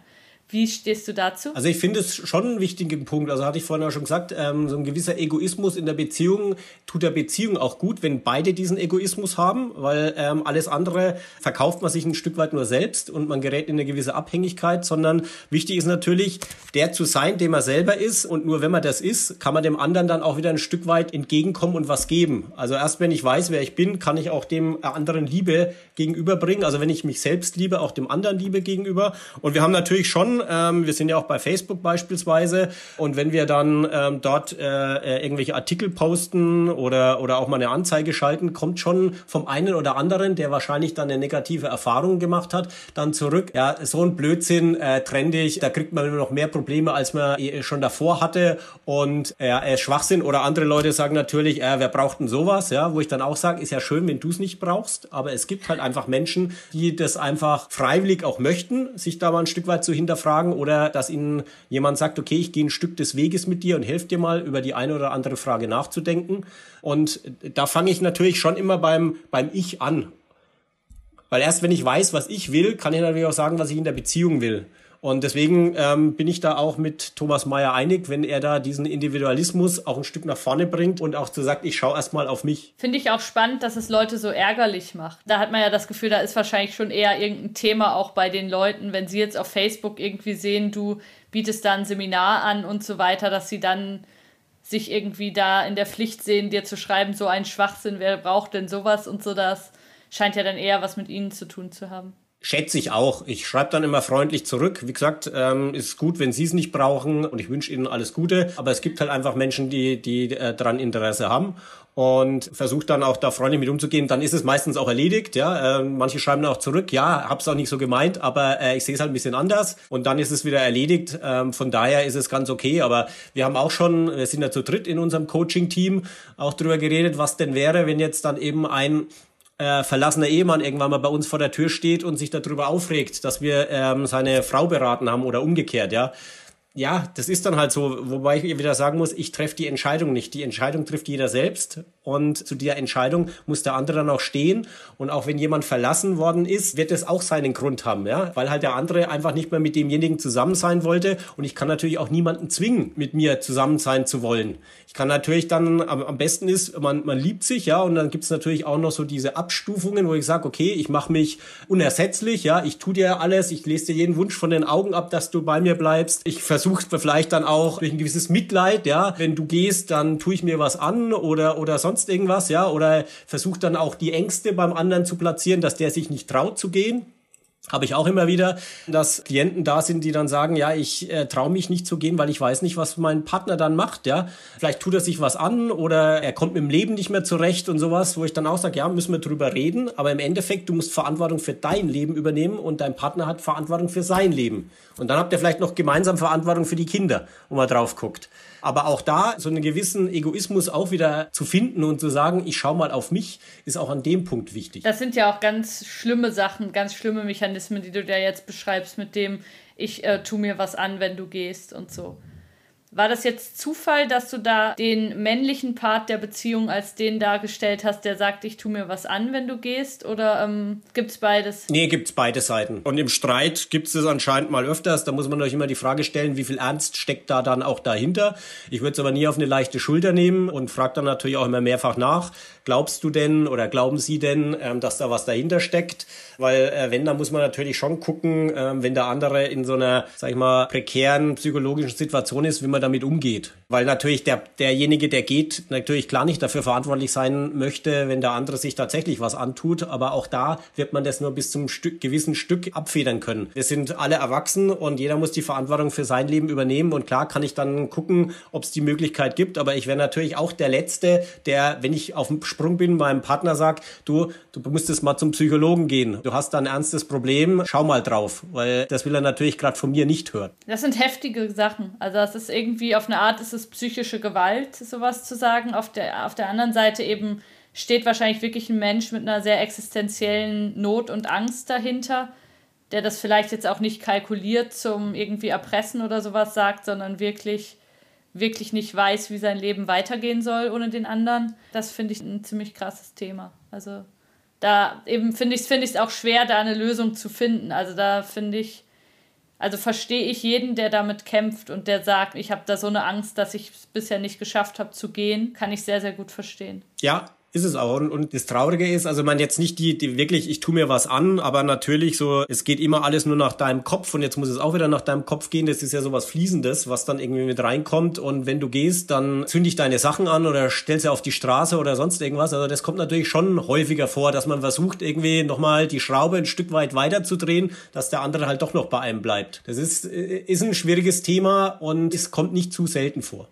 Wie stehst du dazu? Also ich finde es schon einen wichtigen Punkt. Also hatte ich vorhin auch schon gesagt, ähm, so ein gewisser Egoismus in der Beziehung tut der Beziehung auch gut, wenn beide diesen Egoismus haben, weil ähm, alles andere verkauft man sich ein Stück weit nur selbst und man gerät in eine gewisse Abhängigkeit, sondern wichtig ist natürlich, der zu sein, dem er selber ist und nur wenn man das ist, kann man dem anderen dann auch wieder ein Stück weit entgegenkommen und was geben. Also erst wenn ich weiß, wer ich bin, kann ich auch dem anderen Liebe gegenüberbringen. Also wenn ich mich selbst liebe, auch dem anderen Liebe gegenüber. Und wir haben natürlich schon ähm, wir sind ja auch bei Facebook beispielsweise. Und wenn wir dann ähm, dort äh, äh, irgendwelche Artikel posten oder, oder auch mal eine Anzeige schalten, kommt schon vom einen oder anderen, der wahrscheinlich dann eine negative Erfahrung gemacht hat, dann zurück. Ja, so ein Blödsinn, äh, trendig, da kriegt man noch mehr Probleme, als man eh schon davor hatte. Und ja, äh, Schwachsinn oder andere Leute sagen natürlich, äh, wer braucht denn sowas? Ja, wo ich dann auch sage, ist ja schön, wenn du es nicht brauchst, aber es gibt halt einfach Menschen, die das einfach freiwillig auch möchten, sich da mal ein Stück weit zu hinterfragen fragen oder dass ihnen jemand sagt, okay, ich gehe ein Stück des Weges mit dir und helfe dir mal über die eine oder andere Frage nachzudenken. Und da fange ich natürlich schon immer beim, beim Ich an. Weil erst wenn ich weiß, was ich will, kann ich natürlich auch sagen, was ich in der Beziehung will. Und deswegen ähm, bin ich da auch mit Thomas Mayer einig, wenn er da diesen Individualismus auch ein Stück nach vorne bringt und auch so sagt, ich schaue erstmal auf mich. Finde ich auch spannend, dass es Leute so ärgerlich macht. Da hat man ja das Gefühl, da ist wahrscheinlich schon eher irgendein Thema auch bei den Leuten, wenn sie jetzt auf Facebook irgendwie sehen, du bietest da ein Seminar an und so weiter, dass sie dann sich irgendwie da in der Pflicht sehen, dir zu schreiben, so ein Schwachsinn, wer braucht denn sowas und so das scheint ja dann eher was mit ihnen zu tun zu haben. Schätze ich auch. Ich schreibe dann immer freundlich zurück. Wie gesagt, ähm, ist gut, wenn Sie es nicht brauchen und ich wünsche Ihnen alles Gute. Aber es gibt halt einfach Menschen, die, die äh, daran Interesse haben und versucht dann auch da freundlich mit umzugehen. Dann ist es meistens auch erledigt. Ja, äh, manche schreiben dann auch zurück. Ja, hab's auch nicht so gemeint, aber äh, ich sehe es halt ein bisschen anders. Und dann ist es wieder erledigt. Ähm, von daher ist es ganz okay. Aber wir haben auch schon, wir sind ja zu dritt in unserem Coaching-Team auch drüber geredet, was denn wäre, wenn jetzt dann eben ein äh, verlassener Ehemann irgendwann mal bei uns vor der Tür steht und sich darüber aufregt, dass wir ähm, seine Frau beraten haben oder umgekehrt, ja ja, das ist dann halt so, wobei ich wieder sagen muss, ich treffe die Entscheidung nicht. Die Entscheidung trifft jeder selbst und zu der Entscheidung muss der andere dann auch stehen. Und auch wenn jemand verlassen worden ist, wird es auch seinen Grund haben, ja, weil halt der andere einfach nicht mehr mit demjenigen zusammen sein wollte. Und ich kann natürlich auch niemanden zwingen, mit mir zusammen sein zu wollen. Ich kann natürlich dann, am, besten ist, man, man liebt sich, ja, und dann gibt's natürlich auch noch so diese Abstufungen, wo ich sage, okay, ich mache mich unersetzlich, ja, ich tu dir alles, ich lese dir jeden Wunsch von den Augen ab, dass du bei mir bleibst. Ich versucht vielleicht dann auch durch ein gewisses Mitleid, ja, wenn du gehst, dann tue ich mir was an oder, oder sonst irgendwas, ja, oder versucht dann auch die Ängste beim anderen zu platzieren, dass der sich nicht traut zu gehen habe ich auch immer wieder, dass Klienten da sind, die dann sagen, ja, ich äh, traue mich nicht zu gehen, weil ich weiß nicht, was mein Partner dann macht, ja. Vielleicht tut er sich was an oder er kommt mit dem Leben nicht mehr zurecht und sowas, wo ich dann auch sage, ja, müssen wir drüber reden, aber im Endeffekt, du musst Verantwortung für dein Leben übernehmen und dein Partner hat Verantwortung für sein Leben. Und dann habt ihr vielleicht noch gemeinsam Verantwortung für die Kinder, wo man drauf guckt. Aber auch da so einen gewissen Egoismus auch wieder zu finden und zu sagen, ich schau mal auf mich, ist auch an dem Punkt wichtig. Das sind ja auch ganz schlimme Sachen, ganz schlimme Mechanismen, die du da jetzt beschreibst, mit dem ich äh, tu mir was an, wenn du gehst und so. War das jetzt Zufall, dass du da den männlichen Part der Beziehung als den dargestellt hast, der sagt, ich tu mir was an, wenn du gehst? Oder ähm, es beides? Nee, gibt es beide Seiten. Und im Streit gibt es anscheinend mal öfters. Da muss man euch immer die Frage stellen, wie viel Ernst steckt da dann auch dahinter. Ich würde es aber nie auf eine leichte Schulter nehmen und frage dann natürlich auch immer mehrfach nach. Glaubst du denn oder glauben Sie denn, ähm, dass da was dahinter steckt? Weil äh, wenn, dann muss man natürlich schon gucken, ähm, wenn der andere in so einer, sag ich mal, prekären psychologischen Situation ist, wie man damit umgeht. Weil natürlich der, derjenige, der geht, natürlich klar nicht dafür verantwortlich sein möchte, wenn der andere sich tatsächlich was antut. Aber auch da wird man das nur bis zum Stück, gewissen Stück abfedern können. Wir sind alle erwachsen und jeder muss die Verantwortung für sein Leben übernehmen. Und klar kann ich dann gucken, ob es die Möglichkeit gibt. Aber ich wäre natürlich auch der Letzte, der, wenn ich auf dem Sprung bin, meinem Partner sagt, du, du müsstest mal zum Psychologen gehen. Du hast da ein ernstes Problem, schau mal drauf. Weil das will er natürlich gerade von mir nicht hören. Das sind heftige Sachen. Also das ist irgendwie auf eine Art ist es psychische Gewalt, sowas zu sagen. Auf der, auf der anderen Seite eben steht wahrscheinlich wirklich ein Mensch mit einer sehr existenziellen Not und Angst dahinter, der das vielleicht jetzt auch nicht kalkuliert zum irgendwie erpressen oder sowas sagt, sondern wirklich wirklich nicht weiß, wie sein Leben weitergehen soll ohne den anderen. Das finde ich ein ziemlich krasses Thema. Also da eben finde ich es find auch schwer, da eine Lösung zu finden. Also da finde ich, also verstehe ich jeden, der damit kämpft und der sagt, ich habe da so eine Angst, dass ich es bisher nicht geschafft habe zu gehen, kann ich sehr, sehr gut verstehen. Ja, ist es auch. Und, das Traurige ist, also man jetzt nicht die, die wirklich, ich tu mir was an, aber natürlich so, es geht immer alles nur nach deinem Kopf und jetzt muss es auch wieder nach deinem Kopf gehen. Das ist ja so was Fließendes, was dann irgendwie mit reinkommt. Und wenn du gehst, dann zünd ich deine Sachen an oder stellst sie auf die Straße oder sonst irgendwas. Also das kommt natürlich schon häufiger vor, dass man versucht, irgendwie nochmal die Schraube ein Stück weit weiter zu drehen, dass der andere halt doch noch bei einem bleibt. Das ist, ist ein schwieriges Thema und es kommt nicht zu selten vor.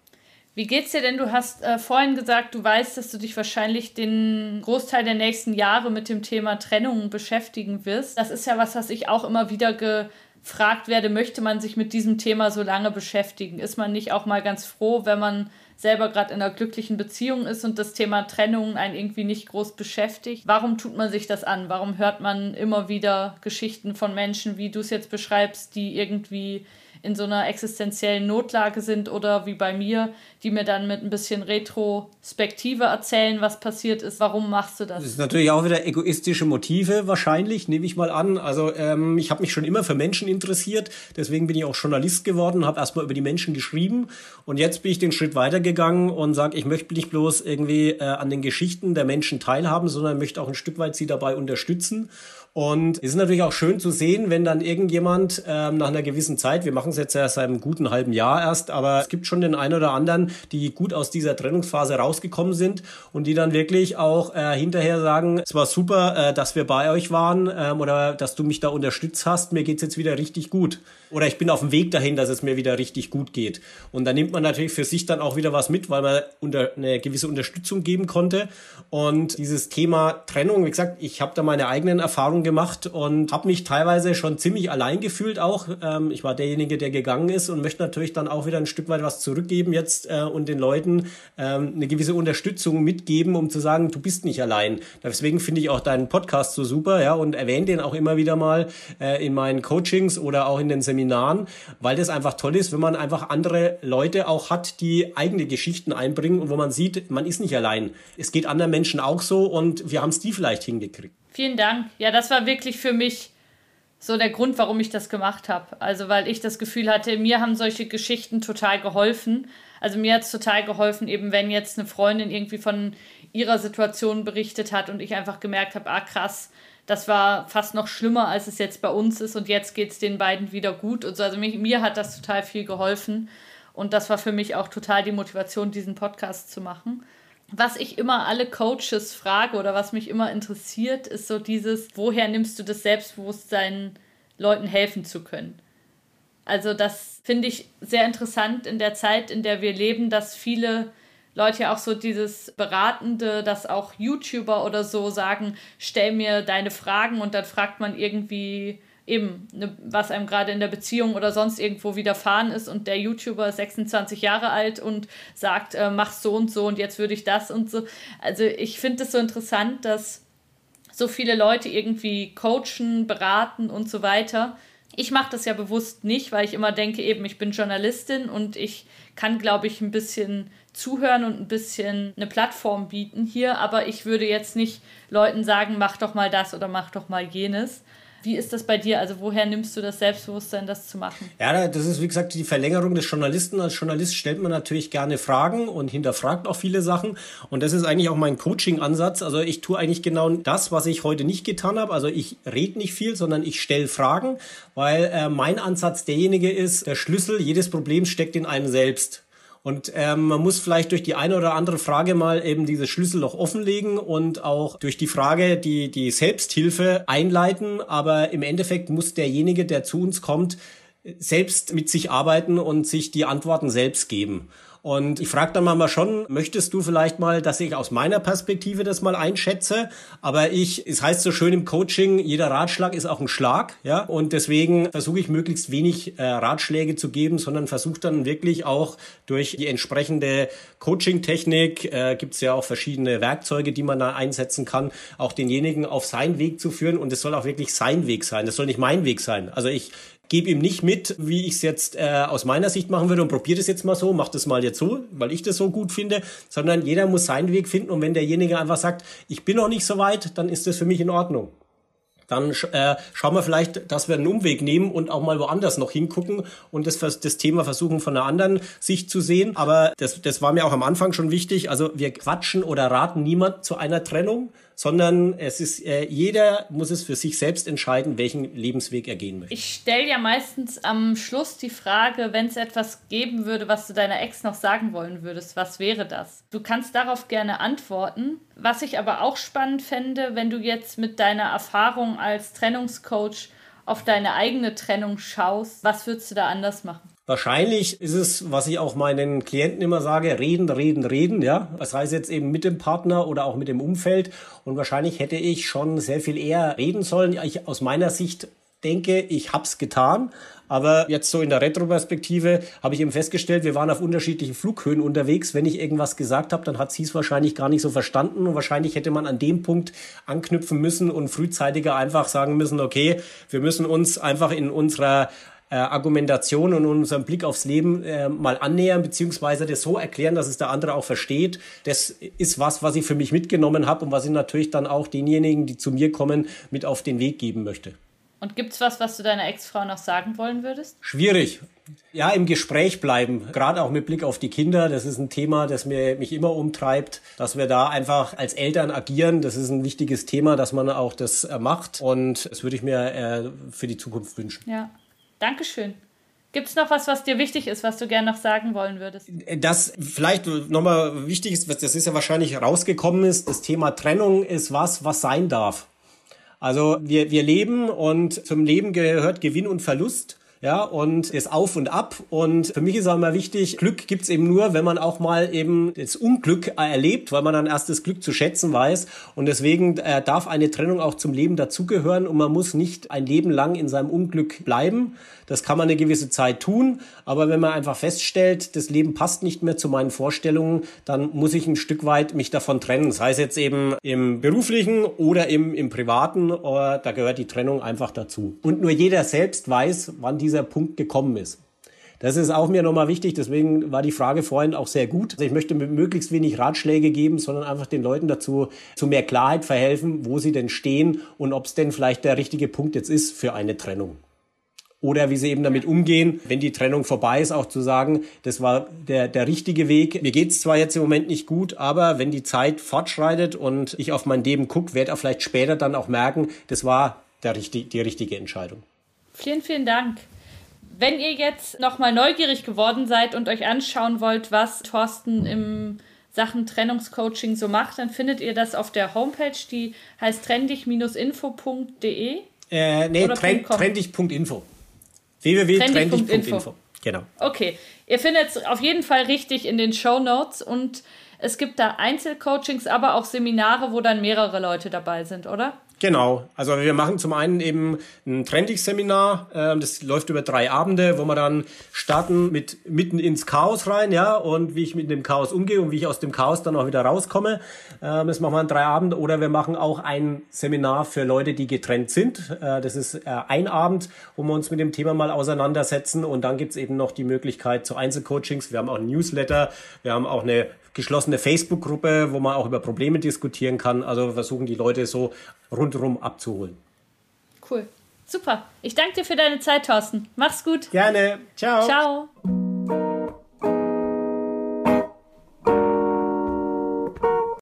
Wie geht's dir denn? Du hast äh, vorhin gesagt, du weißt, dass du dich wahrscheinlich den Großteil der nächsten Jahre mit dem Thema Trennung beschäftigen wirst. Das ist ja was, was ich auch immer wieder gefragt werde, möchte man sich mit diesem Thema so lange beschäftigen? Ist man nicht auch mal ganz froh, wenn man selber gerade in einer glücklichen Beziehung ist und das Thema Trennung einen irgendwie nicht groß beschäftigt. Warum tut man sich das an? Warum hört man immer wieder Geschichten von Menschen, wie du es jetzt beschreibst, die irgendwie in so einer existenziellen Notlage sind oder wie bei mir, die mir dann mit ein bisschen Retrospektive erzählen, was passiert ist. Warum machst du das? Das ist natürlich auch wieder egoistische Motive wahrscheinlich, nehme ich mal an. Also ähm, ich habe mich schon immer für Menschen interessiert, deswegen bin ich auch Journalist geworden, habe erstmal über die Menschen geschrieben und jetzt bin ich den Schritt weitergegangen und sage, ich möchte nicht bloß irgendwie äh, an den Geschichten der Menschen teilhaben, sondern möchte auch ein Stück weit sie dabei unterstützen. Und es ist natürlich auch schön zu sehen, wenn dann irgendjemand ähm, nach einer gewissen Zeit, wir machen es jetzt ja seit einem guten halben Jahr erst, aber es gibt schon den einen oder anderen, die gut aus dieser Trennungsphase rausgekommen sind und die dann wirklich auch äh, hinterher sagen, es war super, äh, dass wir bei euch waren ähm, oder dass du mich da unterstützt hast, mir geht's jetzt wieder richtig gut. Oder ich bin auf dem Weg dahin, dass es mir wieder richtig gut geht. Und da nimmt man natürlich für sich dann auch wieder was mit, weil man unter, eine gewisse Unterstützung geben konnte. Und dieses Thema Trennung, wie gesagt, ich habe da meine eigenen Erfahrungen gemacht und habe mich teilweise schon ziemlich allein gefühlt auch. Ähm, ich war derjenige, der gegangen ist und möchte natürlich dann auch wieder ein Stück weit was zurückgeben jetzt äh, und den Leuten ähm, eine gewisse Unterstützung mitgeben, um zu sagen, du bist nicht allein. Deswegen finde ich auch deinen Podcast so super, ja, und erwähne den auch immer wieder mal äh, in meinen Coachings oder auch in den Seminaren, weil das einfach toll ist, wenn man einfach andere Leute auch hat, die eigene Geschichten einbringen und wo man sieht, man ist nicht allein. Es geht anderen Menschen auch so und wir haben es die vielleicht hingekriegt. Vielen Dank. Ja, das war wirklich für mich so der Grund, warum ich das gemacht habe. Also weil ich das Gefühl hatte, mir haben solche Geschichten total geholfen. Also mir hat es total geholfen, eben wenn jetzt eine Freundin irgendwie von ihrer Situation berichtet hat und ich einfach gemerkt habe, ah krass, das war fast noch schlimmer, als es jetzt bei uns ist und jetzt geht es den beiden wieder gut und so. Also mich, mir hat das total viel geholfen und das war für mich auch total die Motivation, diesen Podcast zu machen. Was ich immer alle Coaches frage oder was mich immer interessiert, ist so dieses, woher nimmst du das Selbstbewusstsein, Leuten helfen zu können? Also das finde ich sehr interessant in der Zeit, in der wir leben, dass viele Leute ja auch so dieses Beratende, dass auch YouTuber oder so sagen, stell mir deine Fragen und dann fragt man irgendwie eben, ne, was einem gerade in der Beziehung oder sonst irgendwo widerfahren ist und der YouTuber ist 26 Jahre alt und sagt, äh, mach so und so und jetzt würde ich das und so. Also ich finde es so interessant, dass so viele Leute irgendwie coachen, beraten und so weiter. Ich mache das ja bewusst nicht, weil ich immer denke, eben, ich bin Journalistin und ich kann, glaube ich, ein bisschen zuhören und ein bisschen eine Plattform bieten hier, aber ich würde jetzt nicht Leuten sagen, mach doch mal das oder mach doch mal jenes. Wie ist das bei dir? Also woher nimmst du das Selbstbewusstsein, das zu machen? Ja, das ist wie gesagt die Verlängerung des Journalisten. Als Journalist stellt man natürlich gerne Fragen und hinterfragt auch viele Sachen. Und das ist eigentlich auch mein Coaching-Ansatz. Also ich tue eigentlich genau das, was ich heute nicht getan habe. Also ich rede nicht viel, sondern ich stelle Fragen, weil äh, mein Ansatz derjenige ist, der Schlüssel jedes Problems steckt in einem selbst. Und ähm, man muss vielleicht durch die eine oder andere Frage mal eben dieses Schlüsselloch offenlegen und auch durch die Frage die, die Selbsthilfe einleiten. Aber im Endeffekt muss derjenige, der zu uns kommt, selbst mit sich arbeiten und sich die Antworten selbst geben. Und ich frage dann mal schon, möchtest du vielleicht mal, dass ich aus meiner Perspektive das mal einschätze? Aber ich, es heißt so schön im Coaching, jeder Ratschlag ist auch ein Schlag, ja. Und deswegen versuche ich möglichst wenig äh, Ratschläge zu geben, sondern versuche dann wirklich auch durch die entsprechende Coaching-Technik, äh, gibt es ja auch verschiedene Werkzeuge, die man da einsetzen kann, auch denjenigen auf seinen Weg zu führen. Und es soll auch wirklich sein Weg sein. Das soll nicht mein Weg sein. Also ich gebe ihm nicht mit, wie ich es jetzt äh, aus meiner Sicht machen würde und probiere das jetzt mal so, mach das mal jetzt so, weil ich das so gut finde, sondern jeder muss seinen Weg finden und wenn derjenige einfach sagt, ich bin noch nicht so weit, dann ist das für mich in Ordnung. Dann äh, schauen wir vielleicht, dass wir einen Umweg nehmen und auch mal woanders noch hingucken und das, das Thema versuchen von einer anderen Sicht zu sehen. Aber das, das war mir auch am Anfang schon wichtig. Also wir quatschen oder raten niemand zu einer Trennung, sondern es ist, äh, jeder muss es für sich selbst entscheiden, welchen Lebensweg er gehen möchte. Ich stelle ja meistens am Schluss die Frage, wenn es etwas geben würde, was du deiner Ex noch sagen wollen würdest, was wäre das? Du kannst darauf gerne antworten. Was ich aber auch spannend fände, wenn du jetzt mit deiner Erfahrung als Trennungscoach auf deine eigene Trennung schaust, was würdest du da anders machen? Wahrscheinlich ist es, was ich auch meinen Klienten immer sage, reden, reden, reden, ja. Das heißt jetzt eben mit dem Partner oder auch mit dem Umfeld. Und wahrscheinlich hätte ich schon sehr viel eher reden sollen. Ich, aus meiner Sicht denke, ich hab's getan. Aber jetzt so in der Retroperspektive habe ich eben festgestellt, wir waren auf unterschiedlichen Flughöhen unterwegs. Wenn ich irgendwas gesagt habe, dann hat sie es wahrscheinlich gar nicht so verstanden und wahrscheinlich hätte man an dem Punkt anknüpfen müssen und frühzeitiger einfach sagen müssen, okay, wir müssen uns einfach in unserer äh, Argumentation und unserem Blick aufs Leben äh, mal annähern, beziehungsweise das so erklären, dass es der andere auch versteht. Das ist was, was ich für mich mitgenommen habe und was ich natürlich dann auch denjenigen, die zu mir kommen, mit auf den Weg geben möchte. Und gibt es was, was du deiner Ex-Frau noch sagen wollen würdest? Schwierig. Ja, im Gespräch bleiben, gerade auch mit Blick auf die Kinder. Das ist ein Thema, das mir, mich immer umtreibt, dass wir da einfach als Eltern agieren. Das ist ein wichtiges Thema, dass man auch das äh, macht. Und das würde ich mir äh, für die Zukunft wünschen. Ja, Dankeschön. Gibt es noch was, was dir wichtig ist, was du gerne noch sagen wollen würdest? Das vielleicht nochmal wichtig ist, das ist ja wahrscheinlich rausgekommen ist, das Thema Trennung ist was, was sein darf. Also wir, wir leben und zum Leben gehört Gewinn und Verlust. Ja, und das Auf und Ab. Und für mich ist auch immer wichtig, Glück gibt's eben nur, wenn man auch mal eben das Unglück erlebt, weil man dann erst das Glück zu schätzen weiß. Und deswegen äh, darf eine Trennung auch zum Leben dazugehören und man muss nicht ein Leben lang in seinem Unglück bleiben. Das kann man eine gewisse Zeit tun, aber wenn man einfach feststellt, das Leben passt nicht mehr zu meinen Vorstellungen, dann muss ich ein Stück weit mich davon trennen. Das heißt jetzt eben im beruflichen oder im, im privaten, da gehört die Trennung einfach dazu. Und nur jeder selbst weiß, wann dieser Punkt gekommen ist. Das ist auch mir nochmal wichtig, deswegen war die Frage vorhin auch sehr gut. Also ich möchte möglichst wenig Ratschläge geben, sondern einfach den Leuten dazu zu mehr Klarheit verhelfen, wo sie denn stehen und ob es denn vielleicht der richtige Punkt jetzt ist für eine Trennung oder wie sie eben damit umgehen, wenn die Trennung vorbei ist, auch zu sagen, das war der, der richtige Weg. Mir geht's zwar jetzt im Moment nicht gut, aber wenn die Zeit fortschreitet und ich auf mein Leben gucke, werde auch vielleicht später dann auch merken, das war der, die richtige Entscheidung. Vielen, vielen Dank. Wenn ihr jetzt nochmal neugierig geworden seid und euch anschauen wollt, was Thorsten im Sachen Trennungscoaching so macht, dann findet ihr das auf der Homepage, die heißt trendig-info.de. Äh, nee, trendig.info www.trendig.info. Genau. Okay. Ihr findet es auf jeden Fall richtig in den Show Notes und es gibt da Einzelcoachings, aber auch Seminare, wo dann mehrere Leute dabei sind, oder? Genau. Also wir machen zum einen eben ein Trendig-Seminar. Ähm, das läuft über drei Abende, wo wir dann starten mit mitten ins Chaos rein, ja, und wie ich mit dem Chaos umgehe und wie ich aus dem Chaos dann auch wieder rauskomme. Ähm, das machen wir an drei Abende. Oder wir machen auch ein Seminar für Leute, die getrennt sind. Äh, das ist äh, ein Abend, wo wir uns mit dem Thema mal auseinandersetzen. Und dann gibt's eben noch die Möglichkeit zu Einzelcoachings. Wir haben auch ein Newsletter. Wir haben auch eine geschlossene Facebook-Gruppe, wo man auch über Probleme diskutieren kann. Also versuchen die Leute so rundherum abzuholen. Cool. Super. Ich danke dir für deine Zeit, Thorsten. Mach's gut. Gerne. Ciao. Ciao.